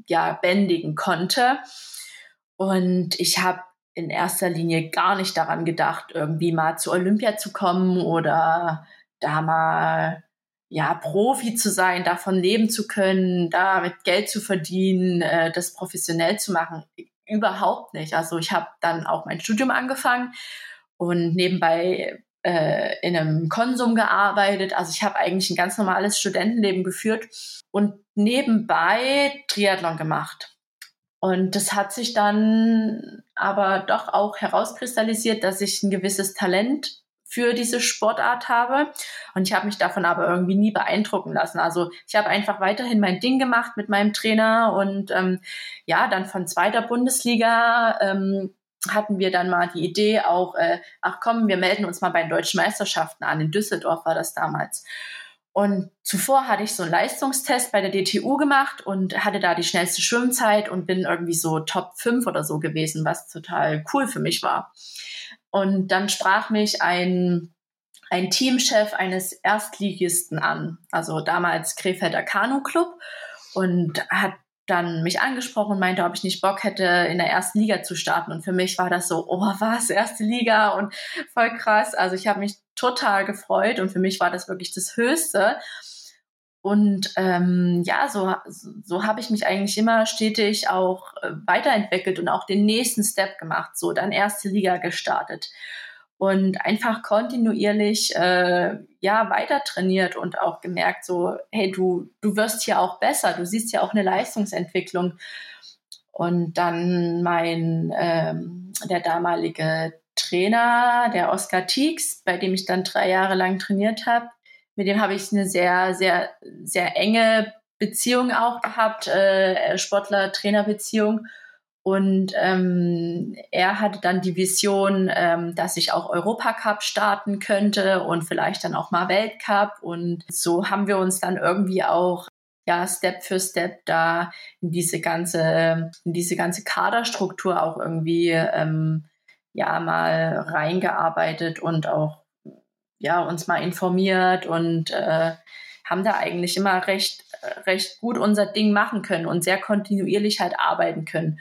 ja bändigen konnte. Und ich habe in erster Linie gar nicht daran gedacht, irgendwie mal zu Olympia zu kommen oder da mal ja, Profi zu sein, davon leben zu können, damit Geld zu verdienen, äh, das professionell zu machen, überhaupt nicht. Also ich habe dann auch mein Studium angefangen und nebenbei äh, in einem Konsum gearbeitet. Also ich habe eigentlich ein ganz normales Studentenleben geführt und nebenbei Triathlon gemacht. Und das hat sich dann aber doch auch herauskristallisiert, dass ich ein gewisses Talent für diese Sportart habe. Und ich habe mich davon aber irgendwie nie beeindrucken lassen. Also ich habe einfach weiterhin mein Ding gemacht mit meinem Trainer und ähm, ja, dann von zweiter Bundesliga ähm, hatten wir dann mal die Idee auch, äh, ach komm, wir melden uns mal bei den deutschen Meisterschaften an. In Düsseldorf war das damals. Und zuvor hatte ich so einen Leistungstest bei der DTU gemacht und hatte da die schnellste Schwimmzeit und bin irgendwie so Top 5 oder so gewesen, was total cool für mich war. Und dann sprach mich ein, ein Teamchef eines Erstligisten an, also damals Krefelder Kanu Club und hat dann mich angesprochen und meinte, ob ich nicht Bock hätte, in der ersten Liga zu starten. Und für mich war das so, oh was, erste Liga und voll krass. Also ich habe mich total gefreut und für mich war das wirklich das Höchste. Und ähm, ja, so, so habe ich mich eigentlich immer stetig auch äh, weiterentwickelt und auch den nächsten Step gemacht, so dann erste Liga gestartet. Und einfach kontinuierlich äh, ja weiter trainiert und auch gemerkt so hey du du wirst hier auch besser du siehst ja auch eine Leistungsentwicklung. Und dann mein ähm, der damalige Trainer der Oscar Teeks bei dem ich dann drei Jahre lang trainiert habe mit dem habe ich eine sehr, sehr, sehr enge Beziehung auch gehabt, äh, Sportler-Trainer-Beziehung. Und ähm, er hatte dann die Vision, ähm, dass ich auch Europacup starten könnte und vielleicht dann auch mal Weltcup. Und so haben wir uns dann irgendwie auch ja Step für Step da in diese ganze, in diese ganze Kaderstruktur auch irgendwie ähm, ja mal reingearbeitet und auch ja, uns mal informiert und äh, haben da eigentlich immer recht, recht gut unser Ding machen können und sehr kontinuierlich halt arbeiten können.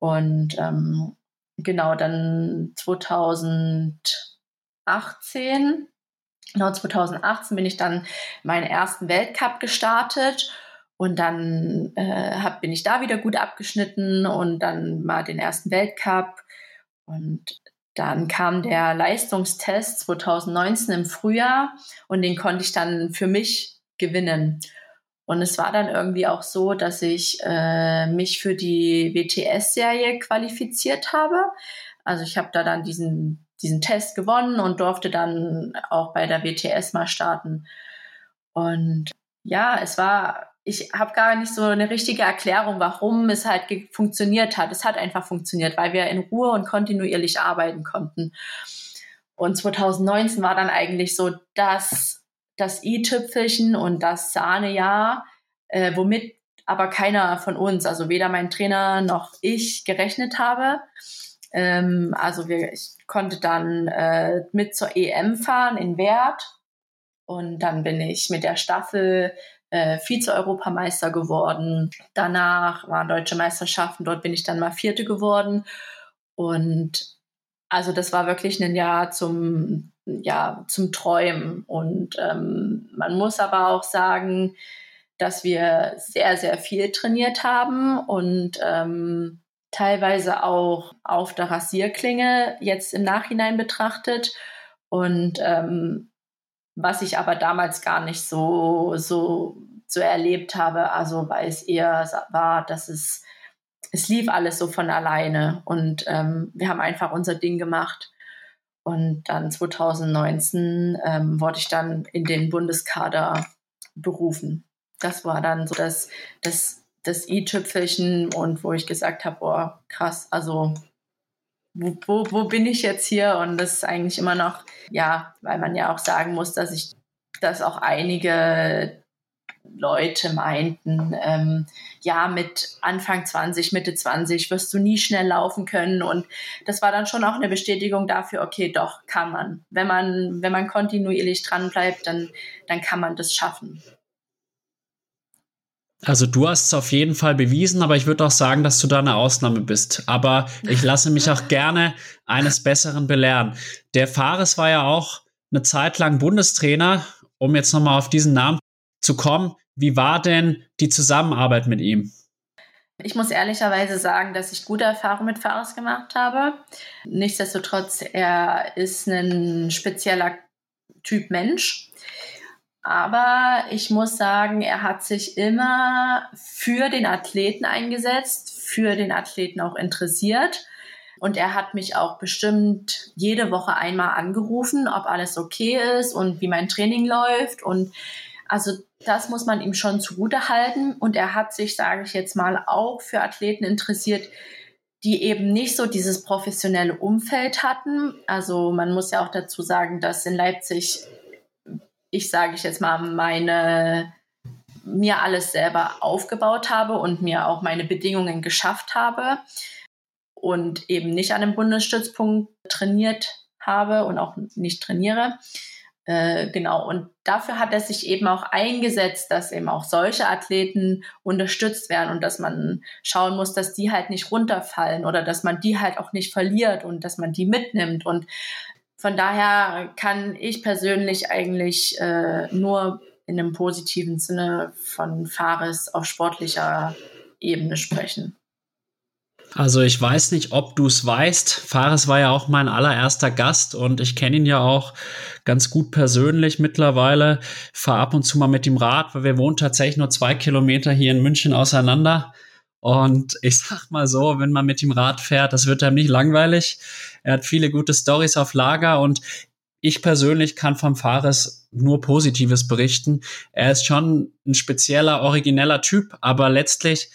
Und ähm, genau, dann 2018, genau 2018 bin ich dann meinen ersten Weltcup gestartet und dann äh, hab, bin ich da wieder gut abgeschnitten und dann mal den ersten Weltcup. Und dann kam der Leistungstest 2019 im Frühjahr und den konnte ich dann für mich gewinnen. Und es war dann irgendwie auch so, dass ich äh, mich für die WTS-Serie qualifiziert habe. Also ich habe da dann diesen, diesen Test gewonnen und durfte dann auch bei der WTS mal starten. Und ja, es war ich habe gar nicht so eine richtige Erklärung, warum es halt funktioniert hat. Es hat einfach funktioniert, weil wir in Ruhe und kontinuierlich arbeiten konnten. Und 2019 war dann eigentlich so das, das i-Tüpfelchen und das Sahnejahr, äh, womit aber keiner von uns, also weder mein Trainer noch ich, gerechnet habe. Ähm, also wir, ich konnte dann äh, mit zur EM fahren in Wert und dann bin ich mit der Staffel äh, Vize-Europameister geworden. Danach waren deutsche Meisterschaften, dort bin ich dann mal Vierte geworden. Und also das war wirklich ein Jahr zum, ja, zum Träumen. Und ähm, man muss aber auch sagen, dass wir sehr, sehr viel trainiert haben und ähm, teilweise auch auf der Rasierklinge jetzt im Nachhinein betrachtet. Und ähm, was ich aber damals gar nicht so, so, so erlebt habe, also weil es eher war, dass es, es lief alles so von alleine und ähm, wir haben einfach unser Ding gemacht. Und dann 2019 ähm, wurde ich dann in den Bundeskader berufen. Das war dann so das, das, das i-Tüpfelchen und wo ich gesagt habe, oh krass, also wo, wo, wo bin ich jetzt hier? Und das ist eigentlich immer noch, ja, weil man ja auch sagen muss, dass ich, dass auch einige Leute meinten, ähm, ja, mit Anfang 20, Mitte 20 wirst du nie schnell laufen können. Und das war dann schon auch eine Bestätigung dafür, okay, doch, kann man. Wenn man, wenn man kontinuierlich dran bleibt, dann, dann kann man das schaffen. Also du hast es auf jeden Fall bewiesen, aber ich würde auch sagen, dass du da eine Ausnahme bist. Aber ich lasse mich auch gerne eines Besseren belehren. Der Fares war ja auch eine Zeit lang Bundestrainer, um jetzt nochmal auf diesen Namen zu kommen. Wie war denn die Zusammenarbeit mit ihm? Ich muss ehrlicherweise sagen, dass ich gute Erfahrungen mit Fares gemacht habe. Nichtsdestotrotz, er ist ein spezieller Typ Mensch. Aber ich muss sagen, er hat sich immer für den Athleten eingesetzt, für den Athleten auch interessiert. Und er hat mich auch bestimmt jede Woche einmal angerufen, ob alles okay ist und wie mein Training läuft. Und also das muss man ihm schon zugute halten. Und er hat sich, sage ich jetzt mal, auch für Athleten interessiert, die eben nicht so dieses professionelle Umfeld hatten. Also man muss ja auch dazu sagen, dass in Leipzig ich sage ich jetzt mal, meine mir alles selber aufgebaut habe und mir auch meine Bedingungen geschafft habe und eben nicht an einem Bundesstützpunkt trainiert habe und auch nicht trainiere. Äh, genau, und dafür hat er sich eben auch eingesetzt, dass eben auch solche Athleten unterstützt werden und dass man schauen muss, dass die halt nicht runterfallen oder dass man die halt auch nicht verliert und dass man die mitnimmt. Und von daher kann ich persönlich eigentlich äh, nur in einem positiven Sinne von Fares auf sportlicher Ebene sprechen. Also ich weiß nicht, ob du es weißt. Fares war ja auch mein allererster Gast und ich kenne ihn ja auch ganz gut persönlich mittlerweile. Fahre ab und zu mal mit dem Rad, weil wir wohnen tatsächlich nur zwei Kilometer hier in München auseinander. Und ich sag mal so, wenn man mit dem Rad fährt, das wird einem nicht langweilig. Er hat viele gute Stories auf Lager und ich persönlich kann vom Fares nur Positives berichten. Er ist schon ein spezieller, origineller Typ, aber letztlich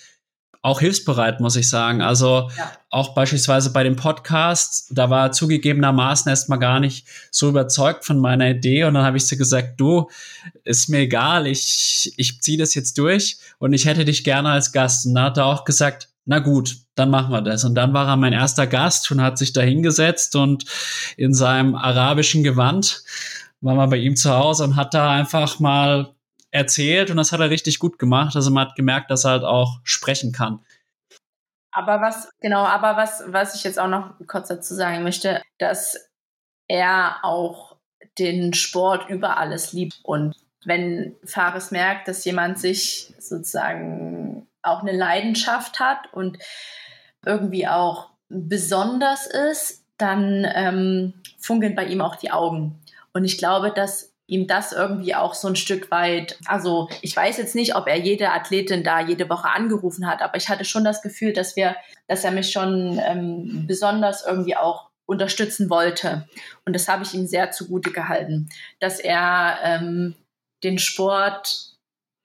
auch hilfsbereit, muss ich sagen. Also ja. auch beispielsweise bei dem Podcast, da war er zugegebenermaßen erstmal gar nicht so überzeugt von meiner Idee. Und dann habe ich sie gesagt, du, ist mir egal, ich, ich ziehe das jetzt durch und ich hätte dich gerne als Gast. Und dann hat er auch gesagt, na gut, dann machen wir das. Und dann war er mein erster Gast und hat sich da hingesetzt und in seinem arabischen Gewand war mal bei ihm zu Hause und hat da einfach mal erzählt und das hat er richtig gut gemacht. Also man hat gemerkt, dass er halt auch sprechen kann. Aber was, genau, aber was, was ich jetzt auch noch kurz dazu sagen möchte, dass er auch den Sport über alles liebt. Und wenn Fares merkt, dass jemand sich sozusagen auch eine Leidenschaft hat und irgendwie auch besonders ist, dann ähm, funkeln bei ihm auch die Augen. Und ich glaube, dass ihm das irgendwie auch so ein Stück weit, also ich weiß jetzt nicht, ob er jede Athletin da jede Woche angerufen hat, aber ich hatte schon das Gefühl, dass wir, dass er mich schon ähm, besonders irgendwie auch unterstützen wollte. Und das habe ich ihm sehr zugute gehalten, dass er ähm, den Sport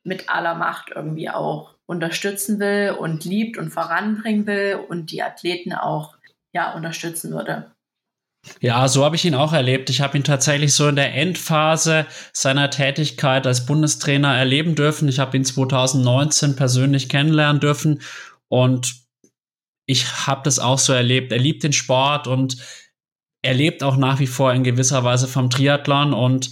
mit aller Macht irgendwie auch unterstützen will und liebt und voranbringen will und die Athleten auch ja unterstützen würde. Ja, so habe ich ihn auch erlebt. Ich habe ihn tatsächlich so in der Endphase seiner Tätigkeit als Bundestrainer erleben dürfen. Ich habe ihn 2019 persönlich kennenlernen dürfen und ich habe das auch so erlebt. Er liebt den Sport und er lebt auch nach wie vor in gewisser Weise vom Triathlon und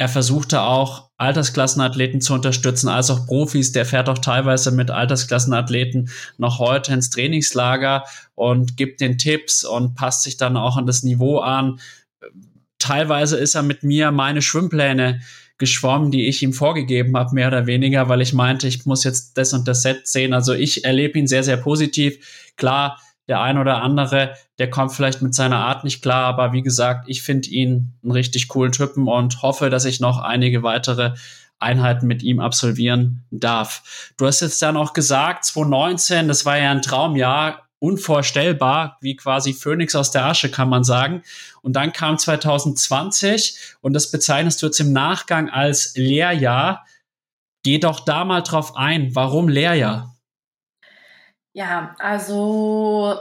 er versuchte auch Altersklassenathleten zu unterstützen, als auch Profis. Der fährt auch teilweise mit Altersklassenathleten noch heute ins Trainingslager und gibt den Tipps und passt sich dann auch an das Niveau an. Teilweise ist er mit mir meine Schwimmpläne geschwommen, die ich ihm vorgegeben habe, mehr oder weniger, weil ich meinte, ich muss jetzt das und das Set sehen. Also ich erlebe ihn sehr, sehr positiv. Klar, der ein oder andere, der kommt vielleicht mit seiner Art nicht klar, aber wie gesagt, ich finde ihn einen richtig coolen Typen und hoffe, dass ich noch einige weitere Einheiten mit ihm absolvieren darf. Du hast jetzt dann auch gesagt, 2019, das war ja ein Traumjahr, unvorstellbar, wie quasi Phönix aus der Asche, kann man sagen. Und dann kam 2020 und das bezeichnest du jetzt im Nachgang als Lehrjahr. Geh doch da mal drauf ein. Warum Lehrjahr? Ja, also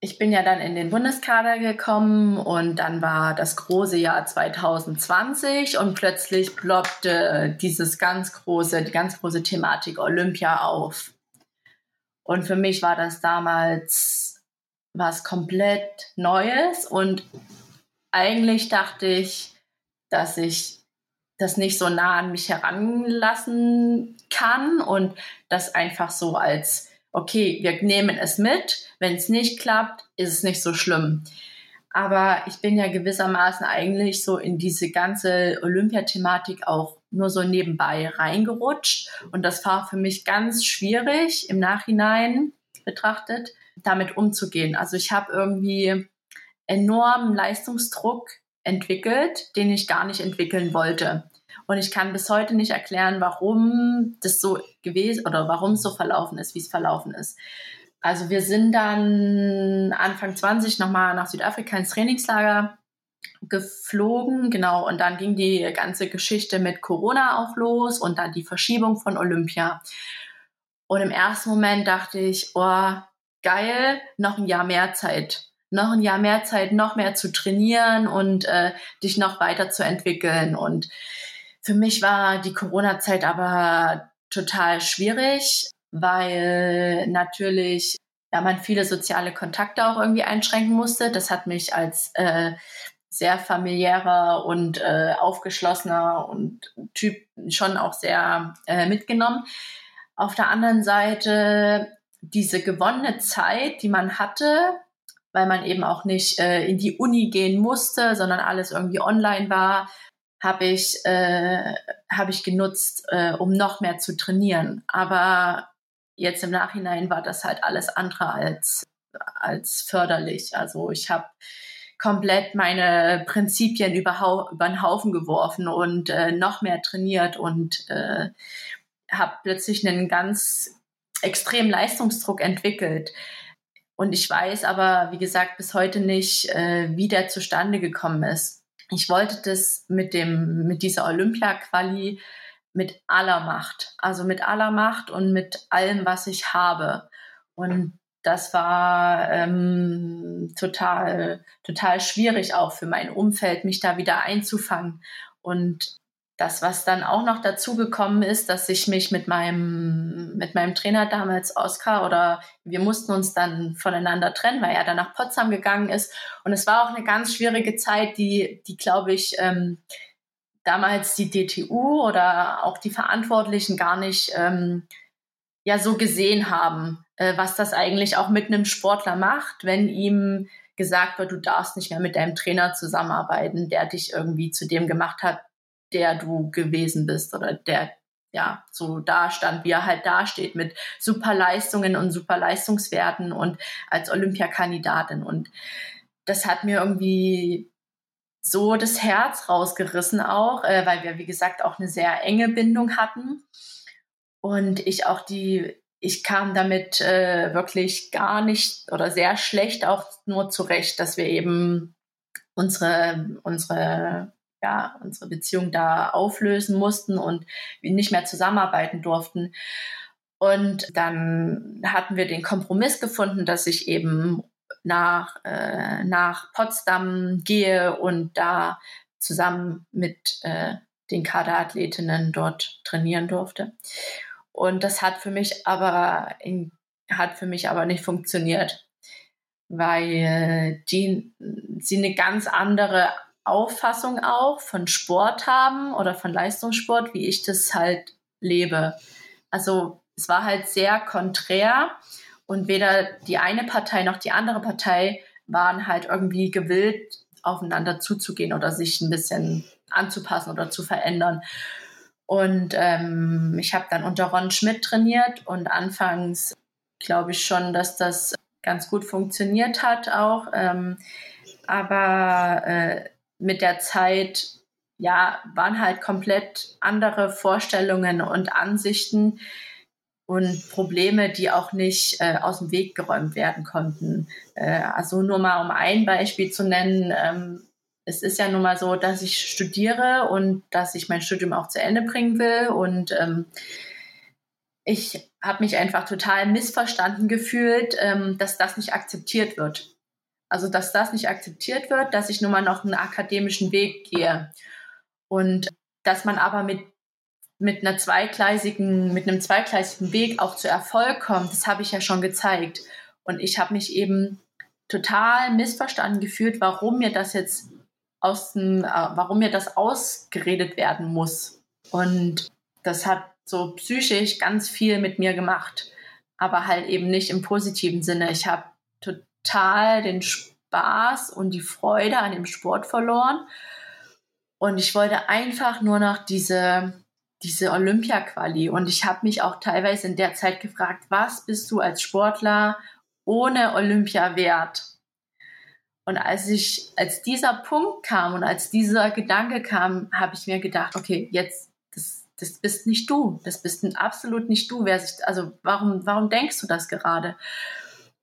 ich bin ja dann in den Bundeskader gekommen und dann war das große Jahr 2020 und plötzlich ploppte dieses ganz große, die ganz große Thematik Olympia auf. Und für mich war das damals was komplett Neues und eigentlich dachte ich, dass ich das nicht so nah an mich heranlassen kann und das einfach so als okay, wir nehmen es mit. Wenn es nicht klappt, ist es nicht so schlimm. Aber ich bin ja gewissermaßen eigentlich so in diese ganze Olympiathematik auch nur so nebenbei reingerutscht. Und das war für mich ganz schwierig im Nachhinein betrachtet, damit umzugehen. Also ich habe irgendwie enormen Leistungsdruck entwickelt, den ich gar nicht entwickeln wollte. Und ich kann bis heute nicht erklären, warum das so gewesen oder warum es so verlaufen ist, wie es verlaufen ist. Also wir sind dann Anfang 20 nochmal nach Südafrika ins Trainingslager geflogen, genau, und dann ging die ganze Geschichte mit Corona auch los und dann die Verschiebung von Olympia. Und im ersten Moment dachte ich, oh, geil, noch ein Jahr mehr Zeit. Noch ein Jahr mehr Zeit, noch mehr zu trainieren und äh, dich noch weiterzuentwickeln. Und für mich war die Corona-Zeit aber total schwierig, weil natürlich ja, man viele soziale Kontakte auch irgendwie einschränken musste. Das hat mich als äh, sehr familiärer und äh, aufgeschlossener und Typ schon auch sehr äh, mitgenommen. Auf der anderen Seite diese gewonnene Zeit, die man hatte, weil man eben auch nicht äh, in die Uni gehen musste, sondern alles irgendwie online war, habe ich, äh, hab ich genutzt, äh, um noch mehr zu trainieren. Aber jetzt im Nachhinein war das halt alles andere als, als förderlich. Also ich habe komplett meine Prinzipien über, über den Haufen geworfen und äh, noch mehr trainiert und äh, habe plötzlich einen ganz extremen Leistungsdruck entwickelt. Und ich weiß aber, wie gesagt, bis heute nicht, äh, wie der zustande gekommen ist ich wollte das mit dem, mit dieser Olympia-Quali mit aller Macht, also mit aller Macht und mit allem, was ich habe. Und das war ähm, total, total schwierig auch für mein Umfeld, mich da wieder einzufangen. Und das, was dann auch noch dazu gekommen ist, dass ich mich mit meinem, mit meinem Trainer damals, Oskar, oder wir mussten uns dann voneinander trennen, weil er dann nach Potsdam gegangen ist. Und es war auch eine ganz schwierige Zeit, die, die glaube ich, ähm, damals die DTU oder auch die Verantwortlichen gar nicht ähm, ja so gesehen haben, äh, was das eigentlich auch mit einem Sportler macht, wenn ihm gesagt wird, du darfst nicht mehr mit deinem Trainer zusammenarbeiten, der dich irgendwie zu dem gemacht hat, der du gewesen bist oder der ja so da stand, wie er halt dasteht mit super Leistungen und super Leistungswerten und als Olympiakandidatin. Und das hat mir irgendwie so das Herz rausgerissen auch, äh, weil wir wie gesagt auch eine sehr enge Bindung hatten. Und ich auch die ich kam damit äh, wirklich gar nicht oder sehr schlecht auch nur zurecht, dass wir eben unsere unsere ja, unsere Beziehung da auflösen mussten und wir nicht mehr zusammenarbeiten durften. Und dann hatten wir den Kompromiss gefunden, dass ich eben nach, äh, nach Potsdam gehe und da zusammen mit äh, den Kaderathletinnen dort trainieren durfte. Und das hat für mich aber in, hat für mich aber nicht funktioniert, weil die, sie eine ganz andere Auffassung auch von Sport haben oder von Leistungssport, wie ich das halt lebe. Also es war halt sehr konträr und weder die eine Partei noch die andere Partei waren halt irgendwie gewillt, aufeinander zuzugehen oder sich ein bisschen anzupassen oder zu verändern. Und ähm, ich habe dann unter Ron Schmidt trainiert und anfangs glaube ich schon, dass das ganz gut funktioniert hat auch. Ähm, aber äh, mit der Zeit, ja, waren halt komplett andere Vorstellungen und Ansichten und Probleme, die auch nicht äh, aus dem Weg geräumt werden konnten. Äh, also nur mal um ein Beispiel zu nennen. Ähm, es ist ja nun mal so, dass ich studiere und dass ich mein Studium auch zu Ende bringen will und ähm, ich habe mich einfach total missverstanden gefühlt, ähm, dass das nicht akzeptiert wird. Also, dass das nicht akzeptiert wird, dass ich nun mal noch einen akademischen Weg gehe. Und dass man aber mit, mit einer zweigleisigen, mit einem zweigleisigen Weg auch zu Erfolg kommt, das habe ich ja schon gezeigt. Und ich habe mich eben total missverstanden gefühlt, warum mir das jetzt aus dem, äh, warum mir das ausgeredet werden muss. Und das hat so psychisch ganz viel mit mir gemacht, aber halt eben nicht im positiven Sinne. Ich habe total den Spaß und die Freude an dem Sport verloren und ich wollte einfach nur noch diese diese Olympia-Quali und ich habe mich auch teilweise in der Zeit gefragt, was bist du als Sportler ohne Olympia wert? Und als ich, als dieser Punkt kam und als dieser Gedanke kam, habe ich mir gedacht, okay, jetzt das bist nicht du. Das bist absolut nicht du. Wer sich, also warum, warum denkst du das gerade?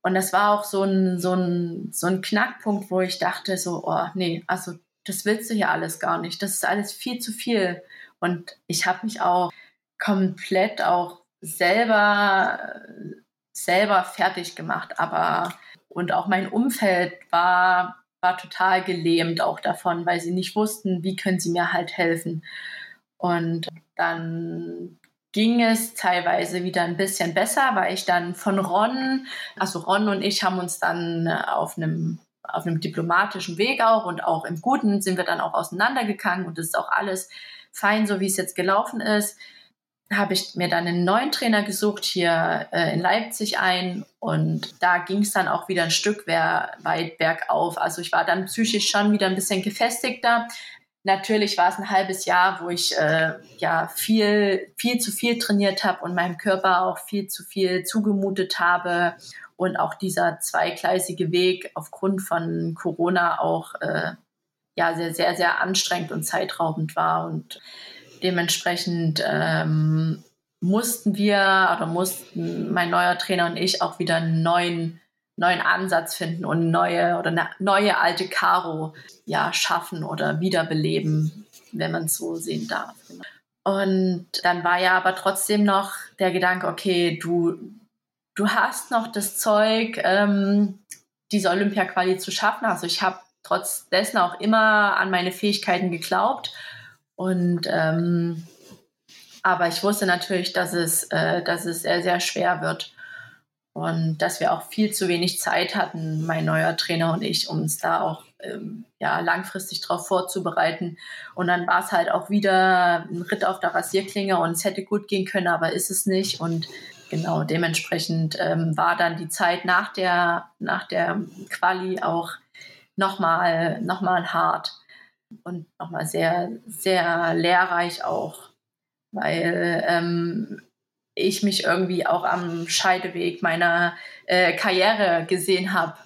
Und das war auch so ein, so ein, so ein Knackpunkt, wo ich dachte so, oh nee, also das willst du hier alles gar nicht. Das ist alles viel zu viel. Und ich habe mich auch komplett auch selber, selber fertig gemacht. Aber, und auch mein Umfeld war, war total gelähmt auch davon, weil sie nicht wussten, wie können sie mir halt helfen. Und dann ging es teilweise wieder ein bisschen besser, weil ich dann von Ron, also Ron und ich haben uns dann äh, auf einem auf einem diplomatischen Weg auch und auch im Guten sind wir dann auch auseinandergegangen und das ist auch alles fein, so wie es jetzt gelaufen ist. Habe ich mir dann einen neuen Trainer gesucht hier äh, in Leipzig ein und da ging es dann auch wieder ein Stück weit bergauf. Also ich war dann psychisch schon wieder ein bisschen gefestigter, Natürlich war es ein halbes Jahr, wo ich äh, ja viel, viel zu viel trainiert habe und meinem Körper auch viel zu viel zugemutet habe und auch dieser zweigleisige Weg aufgrund von Corona auch äh, ja sehr, sehr, sehr anstrengend und zeitraubend war und dementsprechend ähm, mussten wir oder mussten mein neuer Trainer und ich auch wieder einen neuen neuen Ansatz finden und neue oder eine neue alte Karo ja schaffen oder wiederbeleben, wenn man es so sehen darf. Und dann war ja aber trotzdem noch der Gedanke, okay, du, du hast noch das Zeug, ähm, diese Olympia-Quali zu schaffen. Also ich habe trotz dessen auch immer an meine Fähigkeiten geglaubt. Und ähm, aber ich wusste natürlich, dass es, äh, dass es sehr, sehr schwer wird und dass wir auch viel zu wenig Zeit hatten, mein neuer Trainer und ich, um uns da auch ähm, ja, langfristig darauf vorzubereiten. Und dann war es halt auch wieder ein Ritt auf der Rasierklinge und es hätte gut gehen können, aber ist es nicht. Und genau dementsprechend ähm, war dann die Zeit nach der, nach der Quali auch nochmal noch mal hart und nochmal sehr, sehr lehrreich auch, weil ähm, ich mich irgendwie auch am Scheideweg meiner äh, Karriere gesehen habe.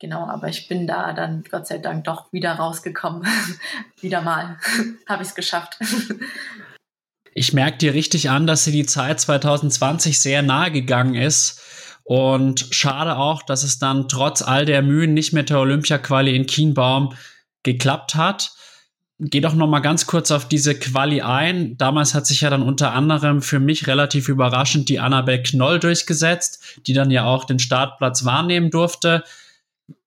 Genau, aber ich bin da dann Gott sei Dank doch wieder rausgekommen. wieder mal habe ich es geschafft. ich merke dir richtig an, dass dir die Zeit 2020 sehr nahe gegangen ist. Und schade auch, dass es dann trotz all der Mühen nicht mit der Olympia-Quali in Kienbaum geklappt hat geh doch noch mal ganz kurz auf diese Quali ein. Damals hat sich ja dann unter anderem für mich relativ überraschend die Annabel Knoll durchgesetzt, die dann ja auch den Startplatz wahrnehmen durfte.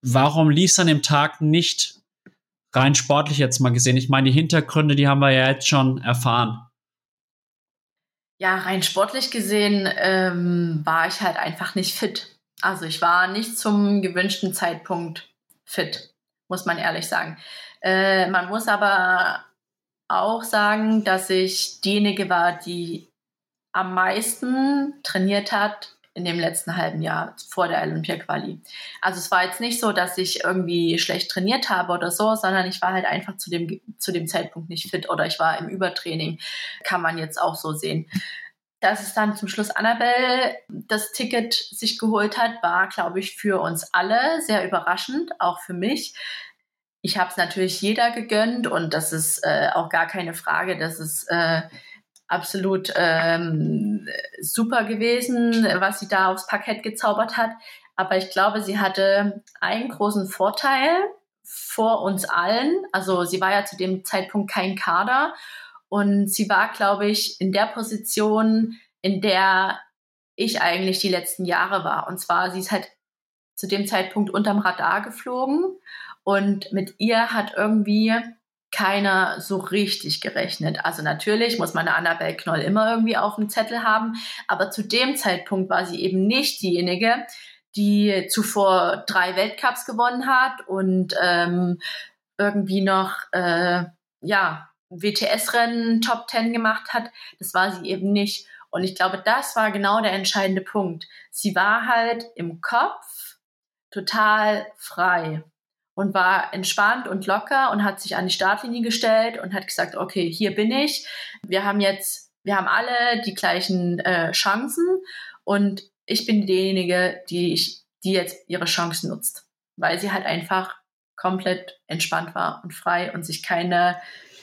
Warum lief es an dem Tag nicht rein sportlich jetzt mal gesehen? Ich meine, die Hintergründe, die haben wir ja jetzt schon erfahren. Ja, rein sportlich gesehen ähm, war ich halt einfach nicht fit. Also ich war nicht zum gewünschten Zeitpunkt fit. muss man ehrlich sagen. Äh, man muss aber auch sagen, dass ich diejenige war, die am meisten trainiert hat in dem letzten halben Jahr vor der Olympia-Quali. Also es war jetzt nicht so, dass ich irgendwie schlecht trainiert habe oder so, sondern ich war halt einfach zu dem, zu dem Zeitpunkt nicht fit oder ich war im Übertraining. Kann man jetzt auch so sehen. Dass es dann zum Schluss Annabelle das Ticket sich geholt hat, war, glaube ich, für uns alle sehr überraschend, auch für mich. Ich habe es natürlich jeder gegönnt und das ist äh, auch gar keine Frage, dass es äh, absolut ähm, super gewesen, was sie da aufs Parkett gezaubert hat. Aber ich glaube, sie hatte einen großen Vorteil vor uns allen. Also sie war ja zu dem Zeitpunkt kein Kader und sie war, glaube ich, in der Position, in der ich eigentlich die letzten Jahre war. Und zwar, sie ist halt zu dem Zeitpunkt unterm Radar geflogen und mit ihr hat irgendwie keiner so richtig gerechnet. Also natürlich muss man eine Annabelle Knoll immer irgendwie auf dem Zettel haben, aber zu dem Zeitpunkt war sie eben nicht diejenige, die zuvor drei Weltcups gewonnen hat und ähm, irgendwie noch äh, ja WTS-Rennen Top Ten gemacht hat. Das war sie eben nicht. Und ich glaube, das war genau der entscheidende Punkt. Sie war halt im Kopf total frei und war entspannt und locker und hat sich an die Startlinie gestellt und hat gesagt, okay, hier bin ich. Wir haben jetzt, wir haben alle die gleichen äh, Chancen und ich bin diejenige, die ich, die jetzt ihre Chance nutzt, weil sie halt einfach komplett entspannt war und frei und sich keine,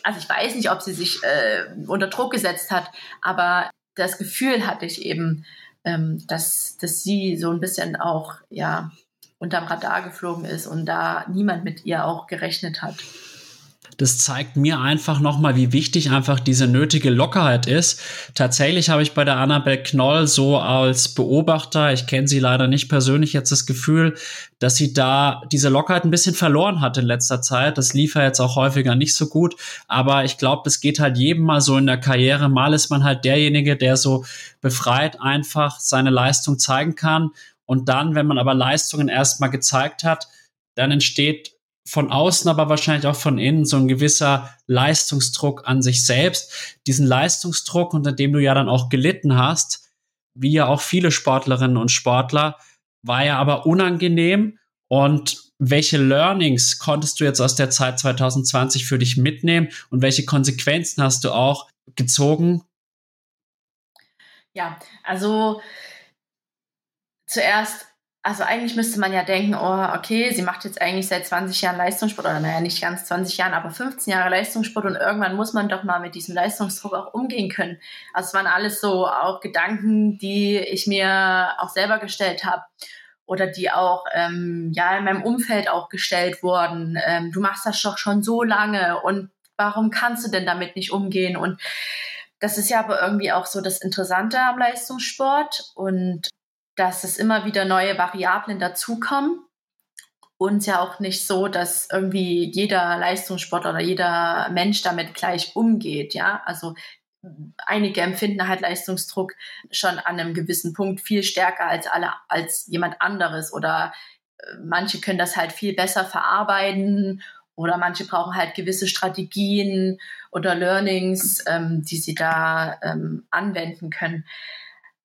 also ich weiß nicht, ob sie sich äh, unter Druck gesetzt hat, aber das Gefühl hatte ich eben, ähm, dass, dass sie so ein bisschen auch, ja, unterm Radar geflogen ist und da niemand mit ihr auch gerechnet hat. Das zeigt mir einfach nochmal, wie wichtig einfach diese nötige Lockerheit ist. Tatsächlich habe ich bei der Annabelle Knoll so als Beobachter, ich kenne sie leider nicht persönlich, jetzt das Gefühl, dass sie da diese Lockerheit ein bisschen verloren hat in letzter Zeit. Das lief ja jetzt auch häufiger nicht so gut. Aber ich glaube, das geht halt jedem mal so in der Karriere. Mal ist man halt derjenige, der so befreit einfach seine Leistung zeigen kann und dann, wenn man aber Leistungen erstmal gezeigt hat, dann entsteht von außen, aber wahrscheinlich auch von innen so ein gewisser Leistungsdruck an sich selbst. Diesen Leistungsdruck, unter dem du ja dann auch gelitten hast, wie ja auch viele Sportlerinnen und Sportler, war ja aber unangenehm. Und welche Learnings konntest du jetzt aus der Zeit 2020 für dich mitnehmen und welche Konsequenzen hast du auch gezogen? Ja, also zuerst, also eigentlich müsste man ja denken, oh, okay, sie macht jetzt eigentlich seit 20 Jahren Leistungssport, oder naja, nicht ganz 20 Jahren, aber 15 Jahre Leistungssport und irgendwann muss man doch mal mit diesem Leistungsdruck auch umgehen können. Also es waren alles so auch Gedanken, die ich mir auch selber gestellt habe oder die auch ähm, ja in meinem Umfeld auch gestellt wurden. Ähm, du machst das doch schon so lange und warum kannst du denn damit nicht umgehen? Und das ist ja aber irgendwie auch so das Interessante am Leistungssport und dass es immer wieder neue Variablen dazukommen. Und ja auch nicht so, dass irgendwie jeder Leistungssportler oder jeder Mensch damit gleich umgeht. Ja, also einige empfinden halt Leistungsdruck schon an einem gewissen Punkt viel stärker als alle, als jemand anderes oder äh, manche können das halt viel besser verarbeiten oder manche brauchen halt gewisse Strategien oder Learnings, ähm, die sie da ähm, anwenden können.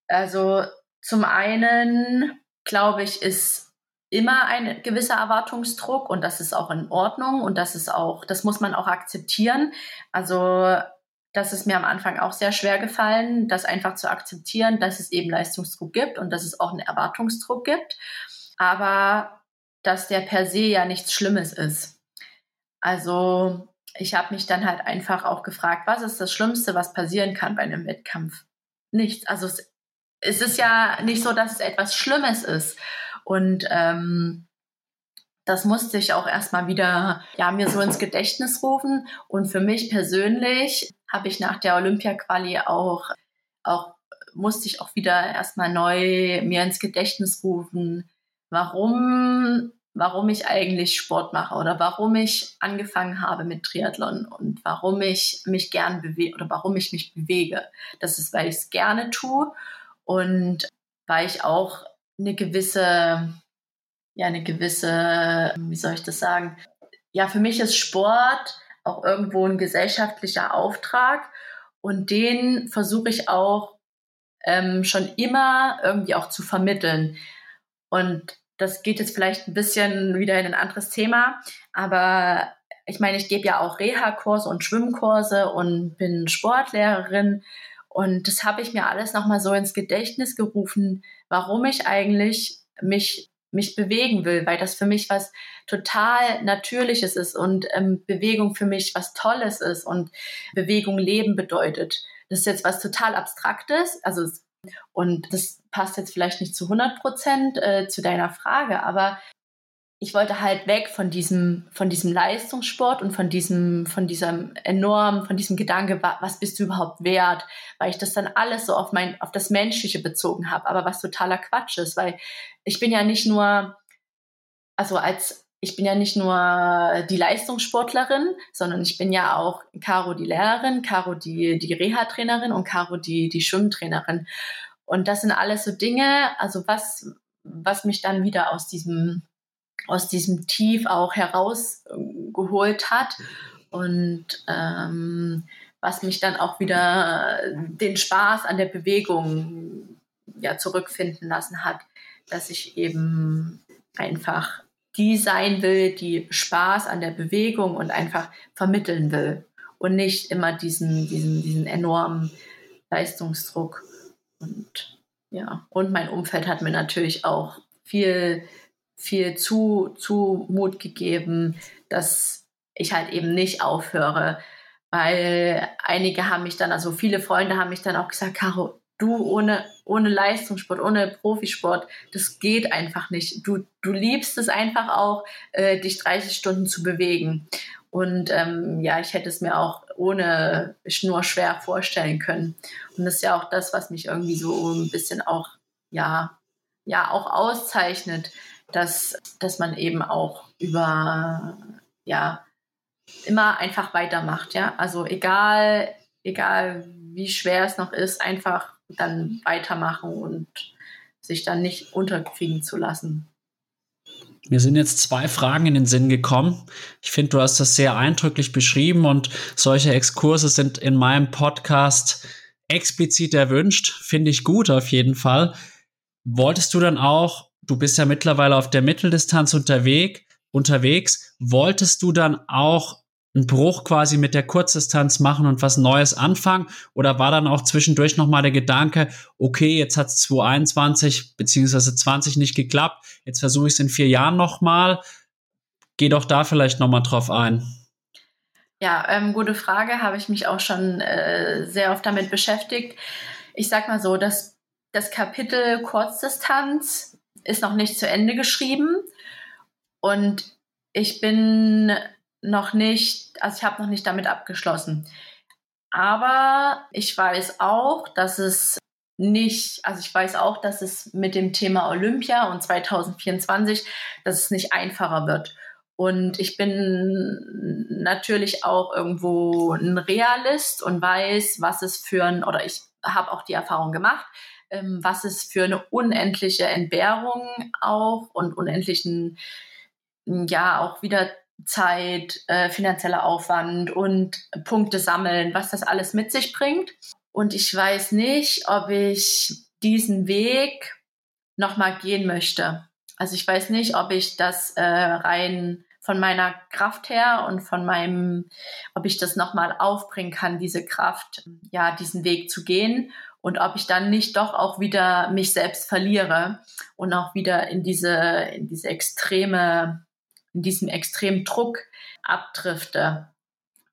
Also zum einen, glaube ich, ist immer ein gewisser Erwartungsdruck und das ist auch in Ordnung und das ist auch, das muss man auch akzeptieren. Also das ist mir am Anfang auch sehr schwer gefallen, das einfach zu akzeptieren, dass es eben Leistungsdruck gibt und dass es auch einen Erwartungsdruck gibt, aber dass der per se ja nichts Schlimmes ist. Also ich habe mich dann halt einfach auch gefragt, was ist das Schlimmste, was passieren kann bei einem Wettkampf? Nichts. Also es es ist ja nicht so, dass es etwas Schlimmes ist. Und ähm, das musste ich auch erstmal wieder ja, mir so ins Gedächtnis rufen. Und für mich persönlich habe ich nach der Olympia-Quali auch, auch, musste ich auch wieder erstmal neu mir ins Gedächtnis rufen, warum, warum ich eigentlich Sport mache oder warum ich angefangen habe mit Triathlon und warum ich mich gern bewege oder warum ich mich bewege. Das ist, weil ich es gerne tue und weil ich auch eine gewisse, ja, eine gewisse, wie soll ich das sagen, ja, für mich ist Sport auch irgendwo ein gesellschaftlicher Auftrag und den versuche ich auch ähm, schon immer irgendwie auch zu vermitteln. Und das geht jetzt vielleicht ein bisschen wieder in ein anderes Thema, aber ich meine, ich gebe ja auch Reha-Kurse und Schwimmkurse und bin Sportlehrerin. Und das habe ich mir alles nochmal so ins Gedächtnis gerufen, warum ich eigentlich mich, mich bewegen will, weil das für mich was total Natürliches ist und ähm, Bewegung für mich was Tolles ist und Bewegung Leben bedeutet. Das ist jetzt was total Abstraktes, also und das passt jetzt vielleicht nicht zu 100 Prozent äh, zu deiner Frage, aber ich wollte halt weg von diesem, von diesem Leistungssport und von diesem, von diesem enorm, von diesem Gedanke, was bist du überhaupt wert, weil ich das dann alles so auf mein, auf das Menschliche bezogen habe, aber was totaler Quatsch ist, weil ich bin ja nicht nur, also als, ich bin ja nicht nur die Leistungssportlerin, sondern ich bin ja auch Caro die Lehrerin, Caro die, die Reha-Trainerin und Caro die, die Schwimmtrainerin. Und das sind alles so Dinge, also was, was mich dann wieder aus diesem, aus diesem Tief auch herausgeholt hat und ähm, was mich dann auch wieder den Spaß an der Bewegung ja zurückfinden lassen hat, dass ich eben einfach die sein will, die Spaß an der Bewegung und einfach vermitteln will und nicht immer diesen, diesen, diesen enormen Leistungsdruck. Und ja, und mein Umfeld hat mir natürlich auch viel viel zu, Zumut gegeben, dass ich halt eben nicht aufhöre. Weil einige haben mich dann, also viele Freunde haben mich dann auch gesagt, Caro, du ohne, ohne Leistungssport, ohne Profisport, das geht einfach nicht. Du, du liebst es einfach auch, äh, dich 30 Stunden zu bewegen. Und ähm, ja, ich hätte es mir auch ohne nur schwer vorstellen können. Und das ist ja auch das, was mich irgendwie so ein bisschen auch, ja, ja, auch auszeichnet, dass, dass man eben auch über, ja, immer einfach weitermacht, ja. Also egal, egal wie schwer es noch ist, einfach dann weitermachen und sich dann nicht unterkriegen zu lassen. Mir sind jetzt zwei Fragen in den Sinn gekommen. Ich finde, du hast das sehr eindrücklich beschrieben und solche Exkurse sind in meinem Podcast explizit erwünscht. Finde ich gut auf jeden Fall. Wolltest du dann auch du bist ja mittlerweile auf der Mitteldistanz unterwegs, unterwegs. Wolltest du dann auch einen Bruch quasi mit der Kurzdistanz machen und was Neues anfangen? Oder war dann auch zwischendurch nochmal der Gedanke, okay, jetzt hat es 2021 beziehungsweise 20 nicht geklappt, jetzt versuche ich es in vier Jahren nochmal. Geh doch da vielleicht nochmal drauf ein. Ja, ähm, gute Frage, habe ich mich auch schon äh, sehr oft damit beschäftigt. Ich sag mal so, dass das Kapitel Kurzdistanz ist noch nicht zu Ende geschrieben und ich bin noch nicht, also ich habe noch nicht damit abgeschlossen. Aber ich weiß auch, dass es nicht, also ich weiß auch, dass es mit dem Thema Olympia und 2024, dass es nicht einfacher wird. Und ich bin natürlich auch irgendwo ein Realist und weiß, was es für ein, oder ich habe auch die Erfahrung gemacht, ähm, was es für eine unendliche Entbehrung auch und unendlichen, ja, auch wieder Zeit, äh, finanzieller Aufwand und Punkte sammeln, was das alles mit sich bringt. Und ich weiß nicht, ob ich diesen Weg nochmal gehen möchte. Also ich weiß nicht, ob ich das äh, rein von meiner Kraft her und von meinem, ob ich das nochmal aufbringen kann, diese Kraft, ja, diesen Weg zu gehen und ob ich dann nicht doch auch wieder mich selbst verliere und auch wieder in diese, in diese extreme, in diesem extremen Druck abdrifte.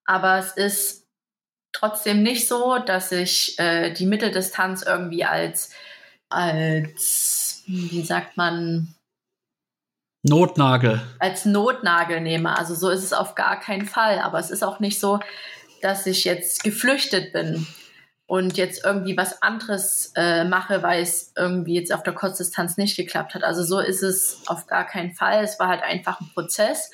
Aber es ist trotzdem nicht so, dass ich äh, die Mitteldistanz irgendwie als, als, wie sagt man, Notnagel. Als Notnagel nehme. Also so ist es auf gar keinen Fall. Aber es ist auch nicht so, dass ich jetzt geflüchtet bin und jetzt irgendwie was anderes äh, mache, weil es irgendwie jetzt auf der Kurzdistanz nicht geklappt hat. Also so ist es auf gar keinen Fall. Es war halt einfach ein Prozess.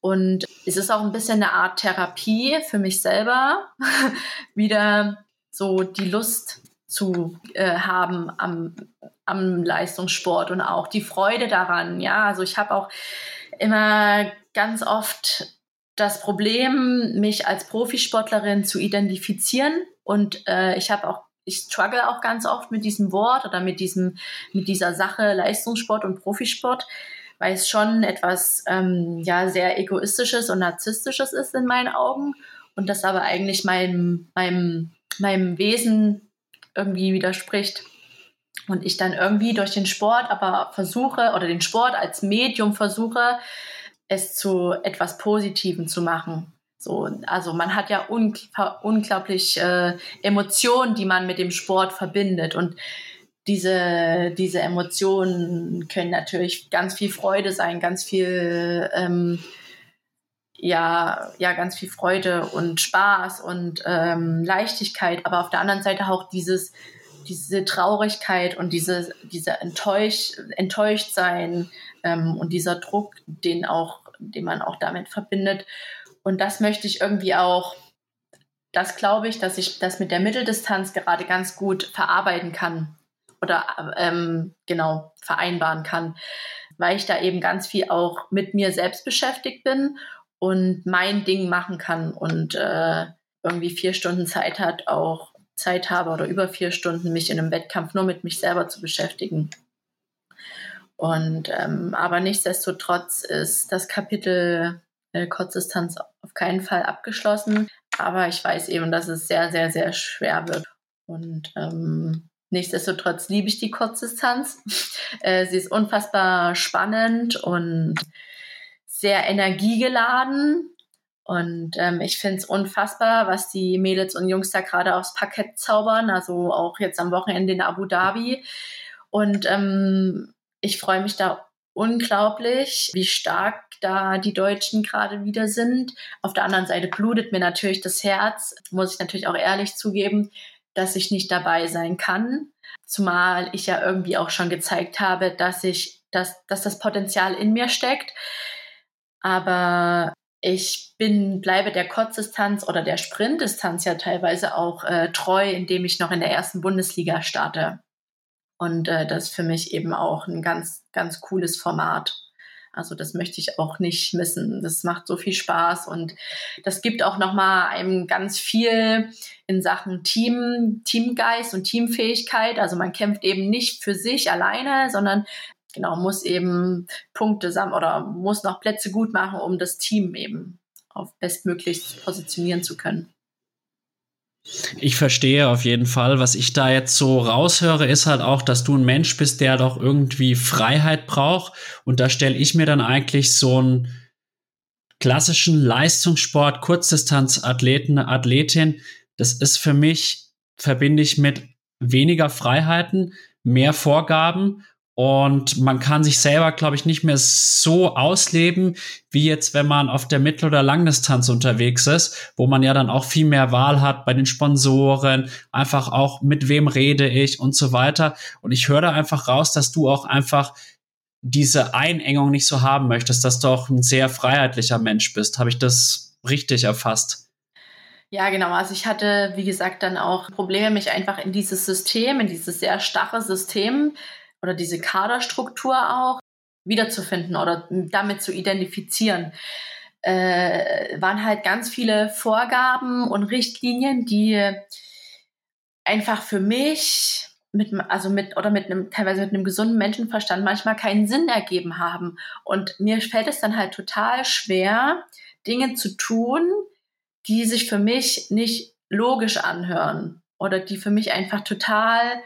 Und es ist auch ein bisschen eine Art Therapie für mich selber, wieder so die Lust zu äh, haben am, am Leistungssport und auch die Freude daran. Ja, also ich habe auch immer ganz oft das Problem, mich als Profisportlerin zu identifizieren. Und äh, ich habe auch, ich struggle auch ganz oft mit diesem Wort oder mit diesem, mit dieser Sache Leistungssport und Profisport, weil es schon etwas ähm, ja sehr egoistisches und narzisstisches ist in meinen Augen und das aber eigentlich meinem meinem meinem Wesen irgendwie widerspricht und ich dann irgendwie durch den Sport aber versuche oder den Sport als Medium versuche es zu etwas Positivem zu machen. So, also man hat ja ungl unglaublich äh, Emotionen, die man mit dem Sport verbindet und diese, diese Emotionen können natürlich ganz viel Freude sein, ganz viel, ähm, ja, ja, ganz viel Freude und Spaß und ähm, Leichtigkeit, aber auf der anderen Seite auch dieses, diese Traurigkeit und diese, diese enttäusch, enttäuscht sein ähm, und dieser Druck, den auch, den man auch damit verbindet. Und das möchte ich irgendwie auch, das glaube ich, dass ich das mit der Mitteldistanz gerade ganz gut verarbeiten kann oder ähm, genau vereinbaren kann, weil ich da eben ganz viel auch mit mir selbst beschäftigt bin und mein Ding machen kann und äh, irgendwie vier Stunden Zeit hat, auch Zeit habe oder über vier Stunden mich in einem Wettkampf nur mit mich selber zu beschäftigen. Und ähm, aber nichtsdestotrotz ist das Kapitel äh, Kurzdistanz auf keinen Fall abgeschlossen. Aber ich weiß eben, dass es sehr, sehr, sehr schwer wird. Und ähm, nichtsdestotrotz liebe ich die Kurzdistanz. äh, sie ist unfassbar spannend und sehr energiegeladen. Und ähm, ich finde es unfassbar, was die Mädels und Jungs da gerade aufs Parkett zaubern, also auch jetzt am Wochenende in Abu Dhabi. Und ähm, ich freue mich da unglaublich, wie stark da die Deutschen gerade wieder sind. Auf der anderen Seite blutet mir natürlich das Herz, muss ich natürlich auch ehrlich zugeben, dass ich nicht dabei sein kann. Zumal ich ja irgendwie auch schon gezeigt habe, dass ich, dass, dass das Potenzial in mir steckt. Aber ich bin, bleibe der Kurzdistanz oder der Sprintdistanz ja teilweise auch äh, treu, indem ich noch in der ersten Bundesliga starte. Und äh, das ist für mich eben auch ein ganz, ganz cooles Format. Also das möchte ich auch nicht missen. Das macht so viel Spaß und das gibt auch nochmal einem ganz viel in Sachen Team, Teamgeist und Teamfähigkeit. Also man kämpft eben nicht für sich alleine, sondern genau, muss eben Punkte sammeln oder muss noch Plätze gut machen, um das Team eben auf bestmöglichst positionieren zu können. Ich verstehe auf jeden Fall. Was ich da jetzt so raushöre, ist halt auch, dass du ein Mensch bist, der doch irgendwie Freiheit braucht. Und da stelle ich mir dann eigentlich so einen klassischen Leistungssport, Kurzdistanzathleten, Athletin. Das ist für mich, verbinde ich mit weniger Freiheiten, mehr Vorgaben und man kann sich selber, glaube ich, nicht mehr so ausleben, wie jetzt, wenn man auf der Mittel- oder Langdistanz unterwegs ist, wo man ja dann auch viel mehr Wahl hat bei den Sponsoren, einfach auch mit wem rede ich und so weiter. Und ich höre da einfach raus, dass du auch einfach diese Einengung nicht so haben möchtest, dass du auch ein sehr freiheitlicher Mensch bist. Habe ich das richtig erfasst? Ja, genau. Also ich hatte, wie gesagt, dann auch Probleme, mich einfach in dieses System, in dieses sehr starre System oder diese Kaderstruktur auch wiederzufinden oder damit zu identifizieren. Äh, waren halt ganz viele Vorgaben und Richtlinien, die einfach für mich mit, also mit, oder mit einem, teilweise mit einem gesunden Menschenverstand manchmal keinen Sinn ergeben haben. Und mir fällt es dann halt total schwer, Dinge zu tun, die sich für mich nicht logisch anhören oder die für mich einfach total,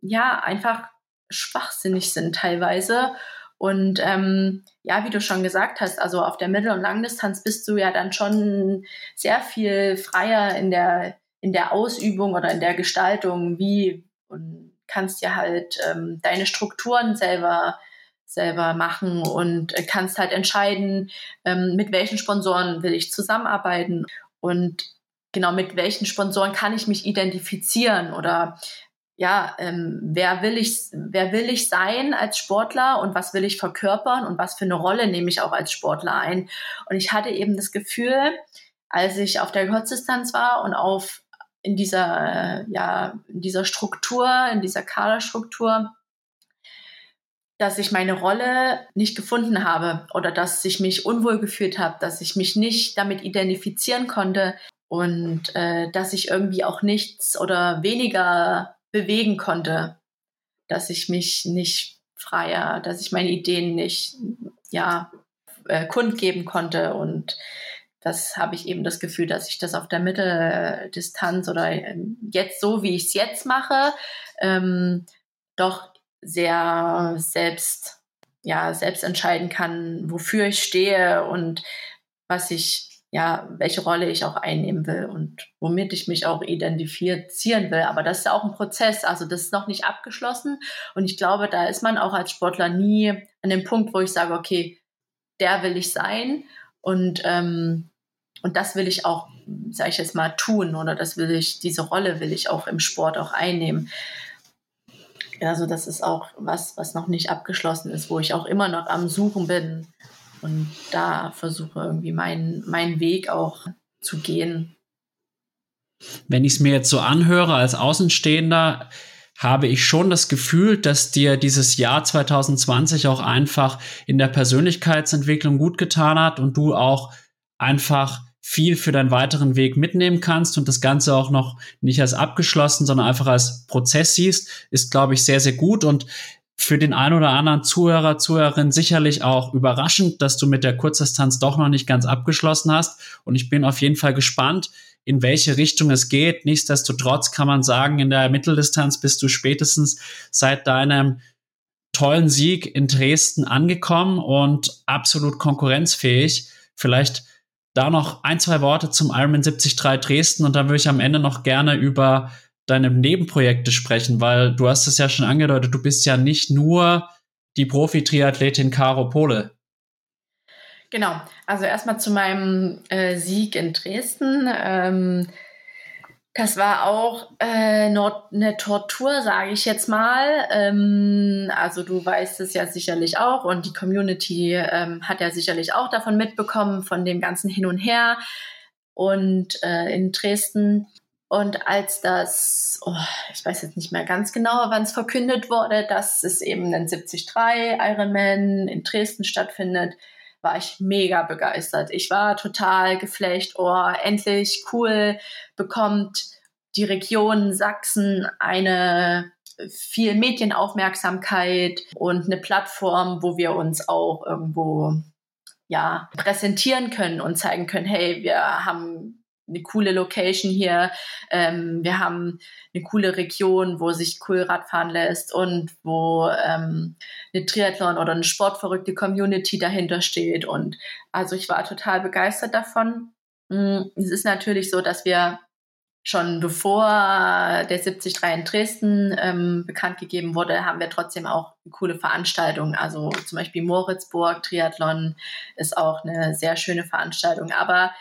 ja, einfach schwachsinnig sind teilweise. Und ähm, ja, wie du schon gesagt hast, also auf der Mittel- und Langdistanz bist du ja dann schon sehr viel freier in der, in der Ausübung oder in der Gestaltung, wie und kannst ja halt ähm, deine Strukturen selber selber machen und kannst halt entscheiden, ähm, mit welchen Sponsoren will ich zusammenarbeiten und genau mit welchen Sponsoren kann ich mich identifizieren oder ja, ähm, wer will ich, wer will ich sein als Sportler und was will ich verkörpern und was für eine Rolle nehme ich auch als Sportler ein? Und ich hatte eben das Gefühl, als ich auf der Kurzdistanz war und auf in dieser, ja, in dieser Struktur, in dieser Kaderstruktur, dass ich meine Rolle nicht gefunden habe oder dass ich mich unwohl gefühlt habe, dass ich mich nicht damit identifizieren konnte und äh, dass ich irgendwie auch nichts oder weniger bewegen konnte, dass ich mich nicht freier, dass ich meine Ideen nicht ja äh, kundgeben konnte. Und das habe ich eben das Gefühl, dass ich das auf der Mitteldistanz oder ähm, jetzt so, wie ich es jetzt mache, ähm, doch sehr selbst, ja, selbst entscheiden kann, wofür ich stehe und was ich, ja, welche Rolle ich auch einnehmen will und womit ich mich auch identifizieren will. Aber das ist auch ein Prozess, also das ist noch nicht abgeschlossen. Und ich glaube, da ist man auch als Sportler nie an dem Punkt, wo ich sage, okay, der will ich sein. Und, ähm, und das will ich auch, sage ich jetzt mal, tun oder das will ich, diese Rolle will ich auch im Sport auch einnehmen. Also das ist auch was, was noch nicht abgeschlossen ist, wo ich auch immer noch am Suchen bin und da versuche irgendwie meinen mein Weg auch zu gehen. Wenn ich es mir jetzt so anhöre als Außenstehender, habe ich schon das Gefühl, dass dir dieses Jahr 2020 auch einfach in der Persönlichkeitsentwicklung gut getan hat und du auch einfach viel für deinen weiteren Weg mitnehmen kannst und das Ganze auch noch nicht als abgeschlossen, sondern einfach als Prozess siehst, ist, glaube ich, sehr, sehr gut und für den einen oder anderen Zuhörer, Zuhörerin sicherlich auch überraschend, dass du mit der Kurzdistanz doch noch nicht ganz abgeschlossen hast. Und ich bin auf jeden Fall gespannt, in welche Richtung es geht. Nichtsdestotrotz kann man sagen, in der Mitteldistanz bist du spätestens seit deinem tollen Sieg in Dresden angekommen und absolut konkurrenzfähig. Vielleicht da noch ein, zwei Worte zum Ironman 73 Dresden und dann würde ich am Ende noch gerne über deine Nebenprojekte sprechen, weil du hast es ja schon angedeutet, du bist ja nicht nur die Profi-Triathletin Caro Pole. Genau, also erstmal zu meinem äh, Sieg in Dresden. Ähm, das war auch äh, eine Tortur, sage ich jetzt mal. Ähm, also du weißt es ja sicherlich auch und die Community ähm, hat ja sicherlich auch davon mitbekommen, von dem ganzen Hin und Her. Und äh, in Dresden und als das, oh, ich weiß jetzt nicht mehr ganz genau, wann es verkündet wurde, dass es eben ein 73 Ironman in Dresden stattfindet, war ich mega begeistert. Ich war total geflecht. Oh, endlich cool bekommt die Region Sachsen eine viel Medienaufmerksamkeit und eine Plattform, wo wir uns auch irgendwo ja präsentieren können und zeigen können, hey, wir haben eine coole Location hier. Ähm, wir haben eine coole Region, wo sich cool Radfahren lässt und wo ähm, eine Triathlon oder eine sportverrückte Community dahinter steht. Und also ich war total begeistert davon. Mm, es ist natürlich so, dass wir schon bevor der 73 in Dresden ähm, bekannt gegeben wurde, haben wir trotzdem auch coole Veranstaltungen. Also zum Beispiel Moritzburg Triathlon ist auch eine sehr schöne Veranstaltung. Aber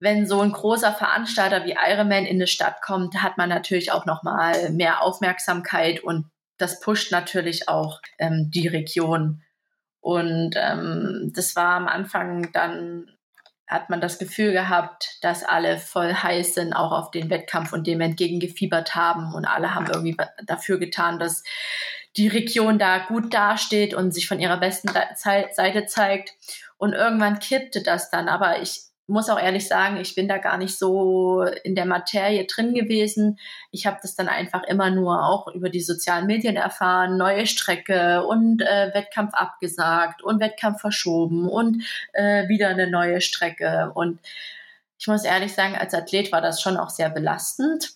wenn so ein großer Veranstalter wie Ironman in eine Stadt kommt, hat man natürlich auch noch mal mehr Aufmerksamkeit und das pusht natürlich auch ähm, die Region. Und ähm, das war am Anfang dann hat man das Gefühl gehabt, dass alle voll heiß sind, auch auf den Wettkampf und dem entgegengefiebert haben. Und alle haben irgendwie dafür getan, dass die Region da gut dasteht und sich von ihrer besten Seite zeigt. Und irgendwann kippte das dann. Aber ich muss auch ehrlich sagen, ich bin da gar nicht so in der Materie drin gewesen. Ich habe das dann einfach immer nur auch über die sozialen Medien erfahren, neue Strecke und äh, Wettkampf abgesagt und Wettkampf verschoben und äh, wieder eine neue Strecke. Und ich muss ehrlich sagen, als Athlet war das schon auch sehr belastend,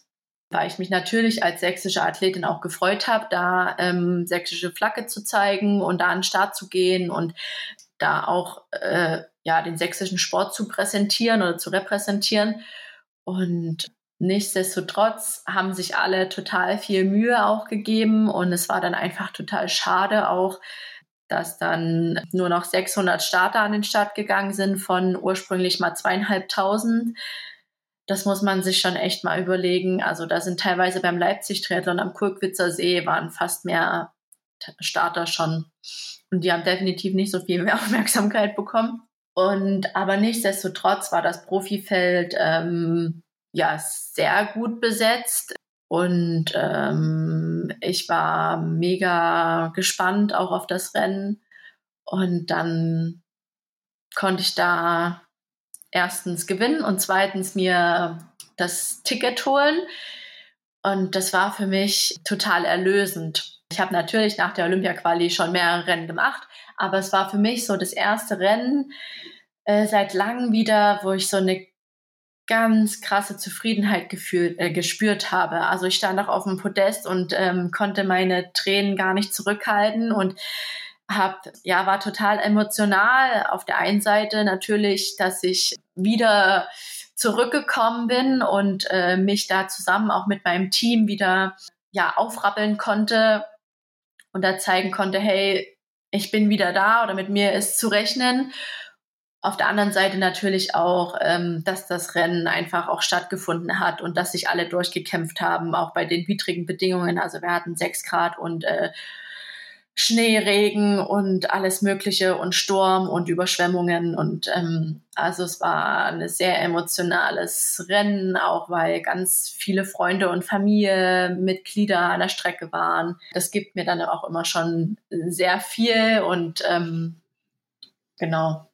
weil ich mich natürlich als sächsische Athletin auch gefreut habe, da ähm, sächsische Flagge zu zeigen und da an den Start zu gehen und da auch äh, ja, den sächsischen Sport zu präsentieren oder zu repräsentieren. Und nichtsdestotrotz haben sich alle total viel Mühe auch gegeben und es war dann einfach total schade auch, dass dann nur noch 600 Starter an den Start gegangen sind von ursprünglich mal zweieinhalbtausend. Das muss man sich schon echt mal überlegen. Also da sind teilweise beim Leipzig-Triathlon am Kurkwitzer See waren fast mehr Starter schon. Und die haben definitiv nicht so viel mehr Aufmerksamkeit bekommen. Und aber nichtsdestotrotz war das Profifeld ähm, ja sehr gut besetzt. Und ähm, ich war mega gespannt auch auf das Rennen. Und dann konnte ich da erstens gewinnen und zweitens mir das Ticket holen. Und das war für mich total erlösend. Ich habe natürlich nach der Olympia-Quali schon mehrere Rennen gemacht, aber es war für mich so das erste Rennen äh, seit langem wieder, wo ich so eine ganz krasse Zufriedenheit gefühlt, äh, gespürt habe. Also ich stand auch auf dem Podest und ähm, konnte meine Tränen gar nicht zurückhalten und hab, ja, war total emotional. Auf der einen Seite natürlich, dass ich wieder zurückgekommen bin und äh, mich da zusammen auch mit meinem Team wieder ja aufrappeln konnte und da zeigen konnte, hey, ich bin wieder da oder mit mir ist zu rechnen. Auf der anderen Seite natürlich auch, ähm, dass das Rennen einfach auch stattgefunden hat und dass sich alle durchgekämpft haben, auch bei den widrigen Bedingungen. Also wir hatten sechs Grad und äh, Schneeregen und alles Mögliche und Sturm und Überschwemmungen. Und ähm, also es war ein sehr emotionales Rennen, auch weil ganz viele Freunde und Familienmitglieder an der Strecke waren. Das gibt mir dann auch immer schon sehr viel und ähm, genau.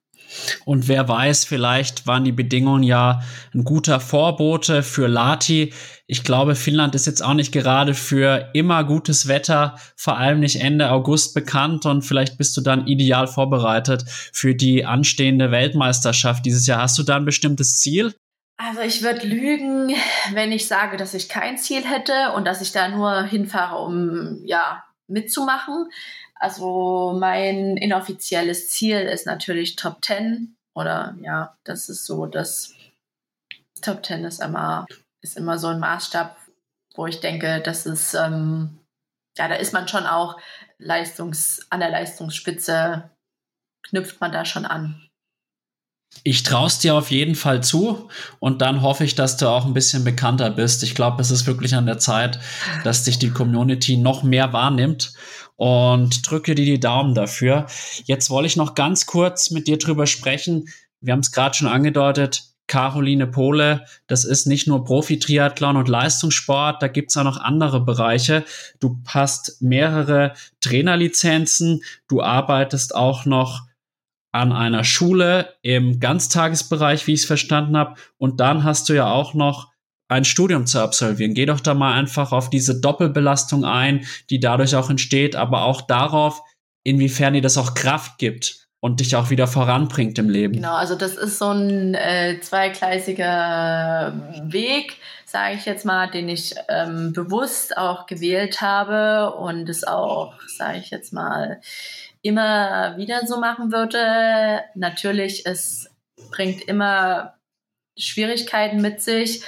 Und wer weiß, vielleicht waren die Bedingungen ja ein guter Vorbote für Lati. Ich glaube, Finnland ist jetzt auch nicht gerade für immer gutes Wetter, vor allem nicht Ende August bekannt. Und vielleicht bist du dann ideal vorbereitet für die anstehende Weltmeisterschaft dieses Jahr. Hast du da ein bestimmtes Ziel? Also ich würde lügen, wenn ich sage, dass ich kein Ziel hätte und dass ich da nur hinfahre, um ja mitzumachen. Also mein inoffizielles Ziel ist natürlich Top 10 oder ja, das ist so, das Top 10 ist immer, ist immer so ein Maßstab, wo ich denke, das ist, ähm, ja, da ist man schon auch Leistungs, an der Leistungsspitze, knüpft man da schon an. Ich traue es dir auf jeden Fall zu und dann hoffe ich, dass du auch ein bisschen bekannter bist. Ich glaube, es ist wirklich an der Zeit, dass dich die Community noch mehr wahrnimmt und drücke dir die Daumen dafür. Jetzt wollte ich noch ganz kurz mit dir drüber sprechen. Wir haben es gerade schon angedeutet. Caroline Pohle, das ist nicht nur Profi-Triathlon und Leistungssport, da gibt's auch noch andere Bereiche. Du hast mehrere Trainerlizenzen, du arbeitest auch noch an einer Schule im Ganztagesbereich, wie ich es verstanden habe. Und dann hast du ja auch noch ein Studium zu absolvieren. Geh doch da mal einfach auf diese Doppelbelastung ein, die dadurch auch entsteht, aber auch darauf, inwiefern dir das auch Kraft gibt und dich auch wieder voranbringt im Leben. Genau, also das ist so ein äh, zweigleisiger Weg, sage ich jetzt mal, den ich ähm, bewusst auch gewählt habe und es auch, sage ich jetzt mal, immer wieder so machen würde. Natürlich, es bringt immer Schwierigkeiten mit sich.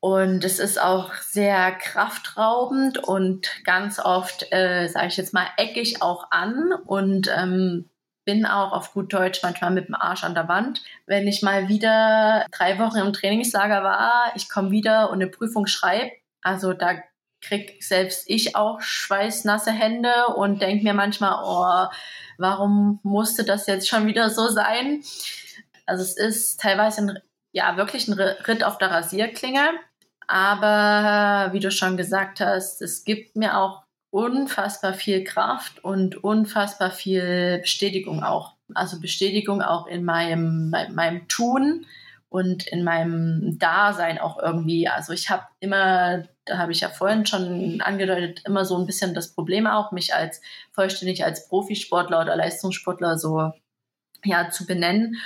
Und es ist auch sehr kraftraubend und ganz oft, äh, sage ich jetzt mal, eckig auch an und ähm, bin auch auf gut Deutsch manchmal mit dem Arsch an der Wand. Wenn ich mal wieder drei Wochen im Trainingslager war, ich komme wieder und eine Prüfung schreibe, also da krieg selbst ich auch schweißnasse Hände und denke mir manchmal, oh, warum musste das jetzt schon wieder so sein? Also es ist teilweise ein, ja wirklich ein Ritt auf der Rasierklinge, aber wie du schon gesagt hast, es gibt mir auch unfassbar viel Kraft und unfassbar viel Bestätigung auch. Also Bestätigung auch in meinem, meinem Tun und in meinem Dasein auch irgendwie. Also ich habe immer, da habe ich ja vorhin schon angedeutet, immer so ein bisschen das Problem auch, mich als vollständig als Profisportler oder Leistungssportler so ja zu benennen.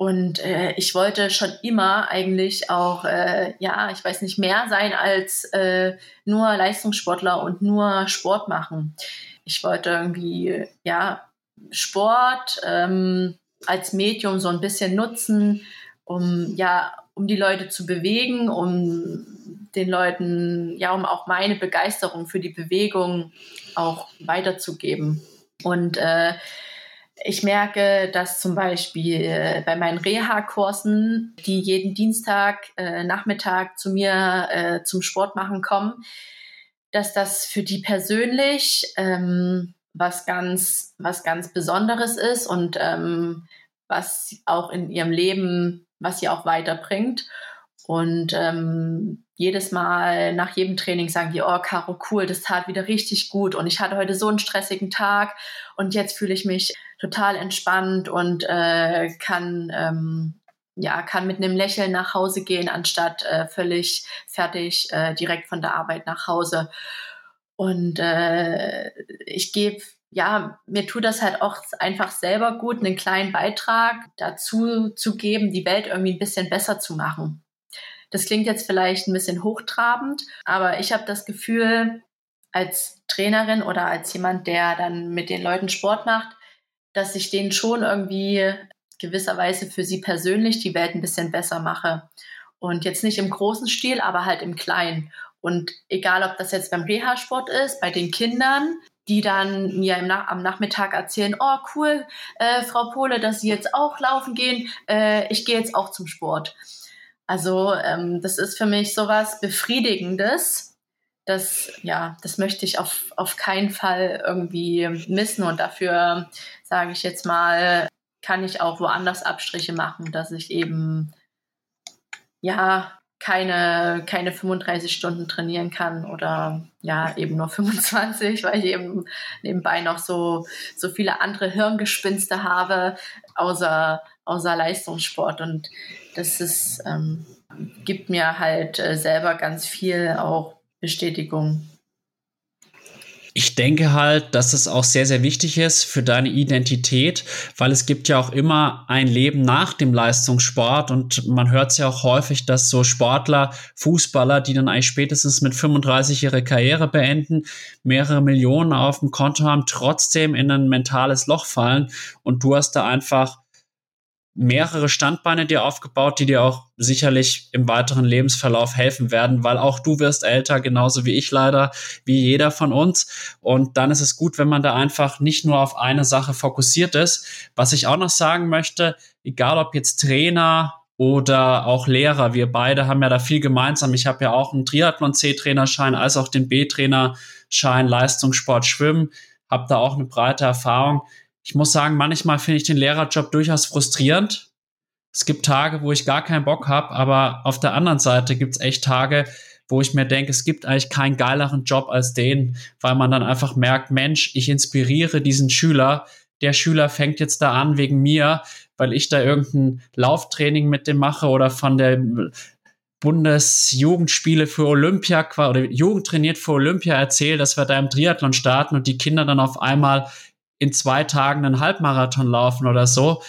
Und äh, ich wollte schon immer eigentlich auch, äh, ja, ich weiß nicht, mehr sein als äh, nur Leistungssportler und nur Sport machen. Ich wollte irgendwie, ja, Sport ähm, als Medium so ein bisschen nutzen, um ja, um die Leute zu bewegen, um den Leuten, ja, um auch meine Begeisterung für die Bewegung auch weiterzugeben. Und äh, ich merke, dass zum Beispiel äh, bei meinen Reha-Kursen, die jeden Dienstag äh, Nachmittag zu mir äh, zum Sport machen kommen, dass das für die persönlich ähm, was ganz was ganz Besonderes ist und ähm, was auch in ihrem Leben was sie auch weiterbringt. Und ähm, jedes Mal nach jedem Training sagen die, oh, Caro, cool, das tat wieder richtig gut. Und ich hatte heute so einen stressigen Tag und jetzt fühle ich mich total entspannt und äh, kann, ähm, ja, kann mit einem Lächeln nach Hause gehen, anstatt äh, völlig fertig äh, direkt von der Arbeit nach Hause. Und äh, ich gebe ja, mir tut das halt auch einfach selber gut, einen kleinen Beitrag dazu zu geben, die Welt irgendwie ein bisschen besser zu machen. Das klingt jetzt vielleicht ein bisschen hochtrabend, aber ich habe das Gefühl, als Trainerin oder als jemand, der dann mit den Leuten Sport macht, dass ich denen schon irgendwie gewisserweise für sie persönlich die Welt ein bisschen besser mache. Und jetzt nicht im großen Stil, aber halt im kleinen. Und egal, ob das jetzt beim Reha-Sport ist, bei den Kindern, die dann mir Nach am Nachmittag erzählen, oh cool, äh, Frau Pohle, dass Sie jetzt auch laufen gehen, äh, ich gehe jetzt auch zum Sport. Also ähm, das ist für mich sowas Befriedigendes. Das, ja, das möchte ich auf, auf keinen Fall irgendwie missen. Und dafür, sage ich jetzt mal, kann ich auch woanders Abstriche machen, dass ich eben ja keine, keine 35 Stunden trainieren kann oder ja, eben nur 25, weil ich eben nebenbei noch so, so viele andere Hirngespinste habe, außer, außer Leistungssport. Und das ist, ähm, gibt mir halt äh, selber ganz viel auch Bestätigung. Ich denke halt, dass es auch sehr, sehr wichtig ist für deine Identität, weil es gibt ja auch immer ein Leben nach dem Leistungssport und man hört es ja auch häufig, dass so Sportler, Fußballer, die dann eigentlich spätestens mit 35 ihre Karriere beenden, mehrere Millionen auf dem Konto haben, trotzdem in ein mentales Loch fallen und du hast da einfach mehrere Standbeine dir aufgebaut, die dir auch sicherlich im weiteren Lebensverlauf helfen werden, weil auch du wirst älter, genauso wie ich leider, wie jeder von uns. Und dann ist es gut, wenn man da einfach nicht nur auf eine Sache fokussiert ist. Was ich auch noch sagen möchte, egal ob jetzt Trainer oder auch Lehrer, wir beide haben ja da viel gemeinsam. Ich habe ja auch einen Triathlon-C-Trainerschein als auch den B-Trainerschein Leistungssport Schwimmen, habe da auch eine breite Erfahrung ich muss sagen, manchmal finde ich den Lehrerjob durchaus frustrierend. Es gibt Tage, wo ich gar keinen Bock habe, aber auf der anderen Seite gibt es echt Tage, wo ich mir denke, es gibt eigentlich keinen geileren Job als den, weil man dann einfach merkt, Mensch, ich inspiriere diesen Schüler. Der Schüler fängt jetzt da an wegen mir, weil ich da irgendein Lauftraining mit dem mache oder von der Bundesjugendspiele für Olympia oder Jugend trainiert für Olympia erzählt, dass wir da im Triathlon starten und die Kinder dann auf einmal in zwei Tagen einen Halbmarathon laufen oder so,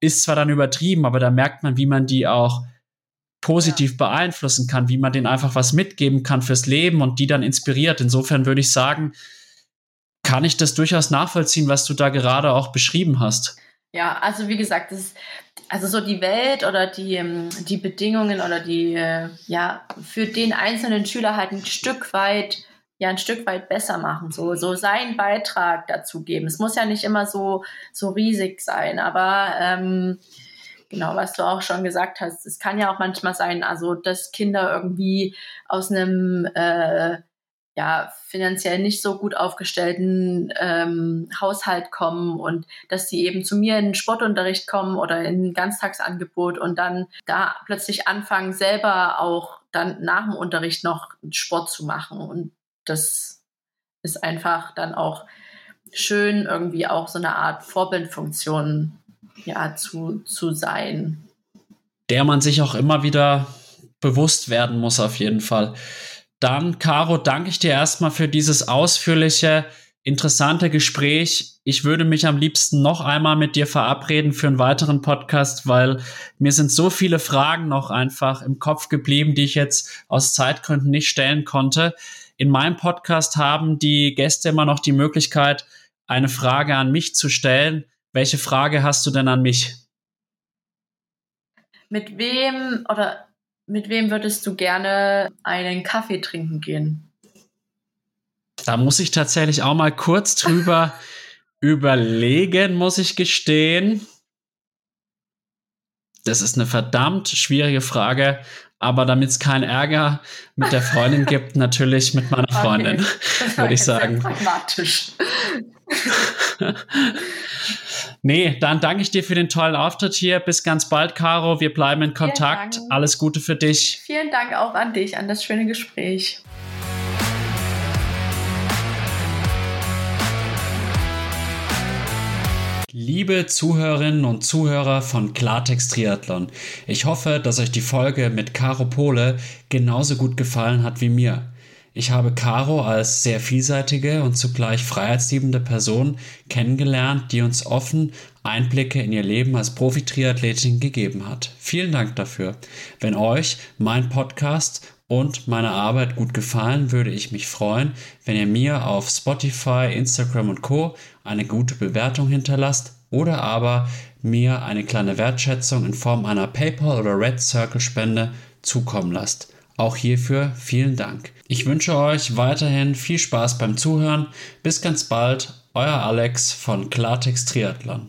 ist zwar dann übertrieben, aber da merkt man, wie man die auch positiv ja. beeinflussen kann, wie man denen einfach was mitgeben kann fürs Leben und die dann inspiriert. Insofern würde ich sagen, kann ich das durchaus nachvollziehen, was du da gerade auch beschrieben hast. Ja, also wie gesagt, das ist, also so die Welt oder die, ähm, die Bedingungen oder die, äh, ja, für den einzelnen Schüler halt ein Stück weit ja ein Stück weit besser machen, so, so seinen Beitrag dazu geben. Es muss ja nicht immer so, so riesig sein, aber ähm, genau, was du auch schon gesagt hast, es kann ja auch manchmal sein, also dass Kinder irgendwie aus einem äh, ja, finanziell nicht so gut aufgestellten ähm, Haushalt kommen und dass sie eben zu mir in den Sportunterricht kommen oder in ein Ganztagsangebot und dann da plötzlich anfangen, selber auch dann nach dem Unterricht noch Sport zu machen. Und das ist einfach dann auch schön, irgendwie auch so eine Art Vorbildfunktion ja, zu, zu sein. Der man sich auch immer wieder bewusst werden muss, auf jeden Fall. Dann, Caro, danke ich dir erstmal für dieses ausführliche, interessante Gespräch. Ich würde mich am liebsten noch einmal mit dir verabreden für einen weiteren Podcast, weil mir sind so viele Fragen noch einfach im Kopf geblieben, die ich jetzt aus Zeitgründen nicht stellen konnte. In meinem Podcast haben die Gäste immer noch die Möglichkeit, eine Frage an mich zu stellen. Welche Frage hast du denn an mich? Mit wem oder mit wem würdest du gerne einen Kaffee trinken gehen? Da muss ich tatsächlich auch mal kurz drüber überlegen, muss ich gestehen. Das ist eine verdammt schwierige Frage aber damit es keinen Ärger mit der Freundin gibt, natürlich mit meiner Freundin, okay. würde ich sagen. pragmatisch. Nee, dann danke ich dir für den tollen Auftritt hier. Bis ganz bald, Caro. Wir bleiben in Kontakt. Alles Gute für dich. Vielen Dank auch an dich, an das schöne Gespräch. Liebe Zuhörerinnen und Zuhörer von Klartext Triathlon, ich hoffe, dass euch die Folge mit Caro Pole genauso gut gefallen hat wie mir. Ich habe Caro als sehr vielseitige und zugleich freiheitsliebende Person kennengelernt, die uns offen Einblicke in ihr Leben als Profi-Triathletin gegeben hat. Vielen Dank dafür. Wenn euch mein Podcast und meine Arbeit gut gefallen, würde ich mich freuen, wenn ihr mir auf Spotify, Instagram und Co. eine gute Bewertung hinterlasst oder aber mir eine kleine Wertschätzung in Form einer PayPal oder Red Circle Spende zukommen lasst. Auch hierfür vielen Dank. Ich wünsche euch weiterhin viel Spaß beim Zuhören. Bis ganz bald, euer Alex von Klartext Triathlon.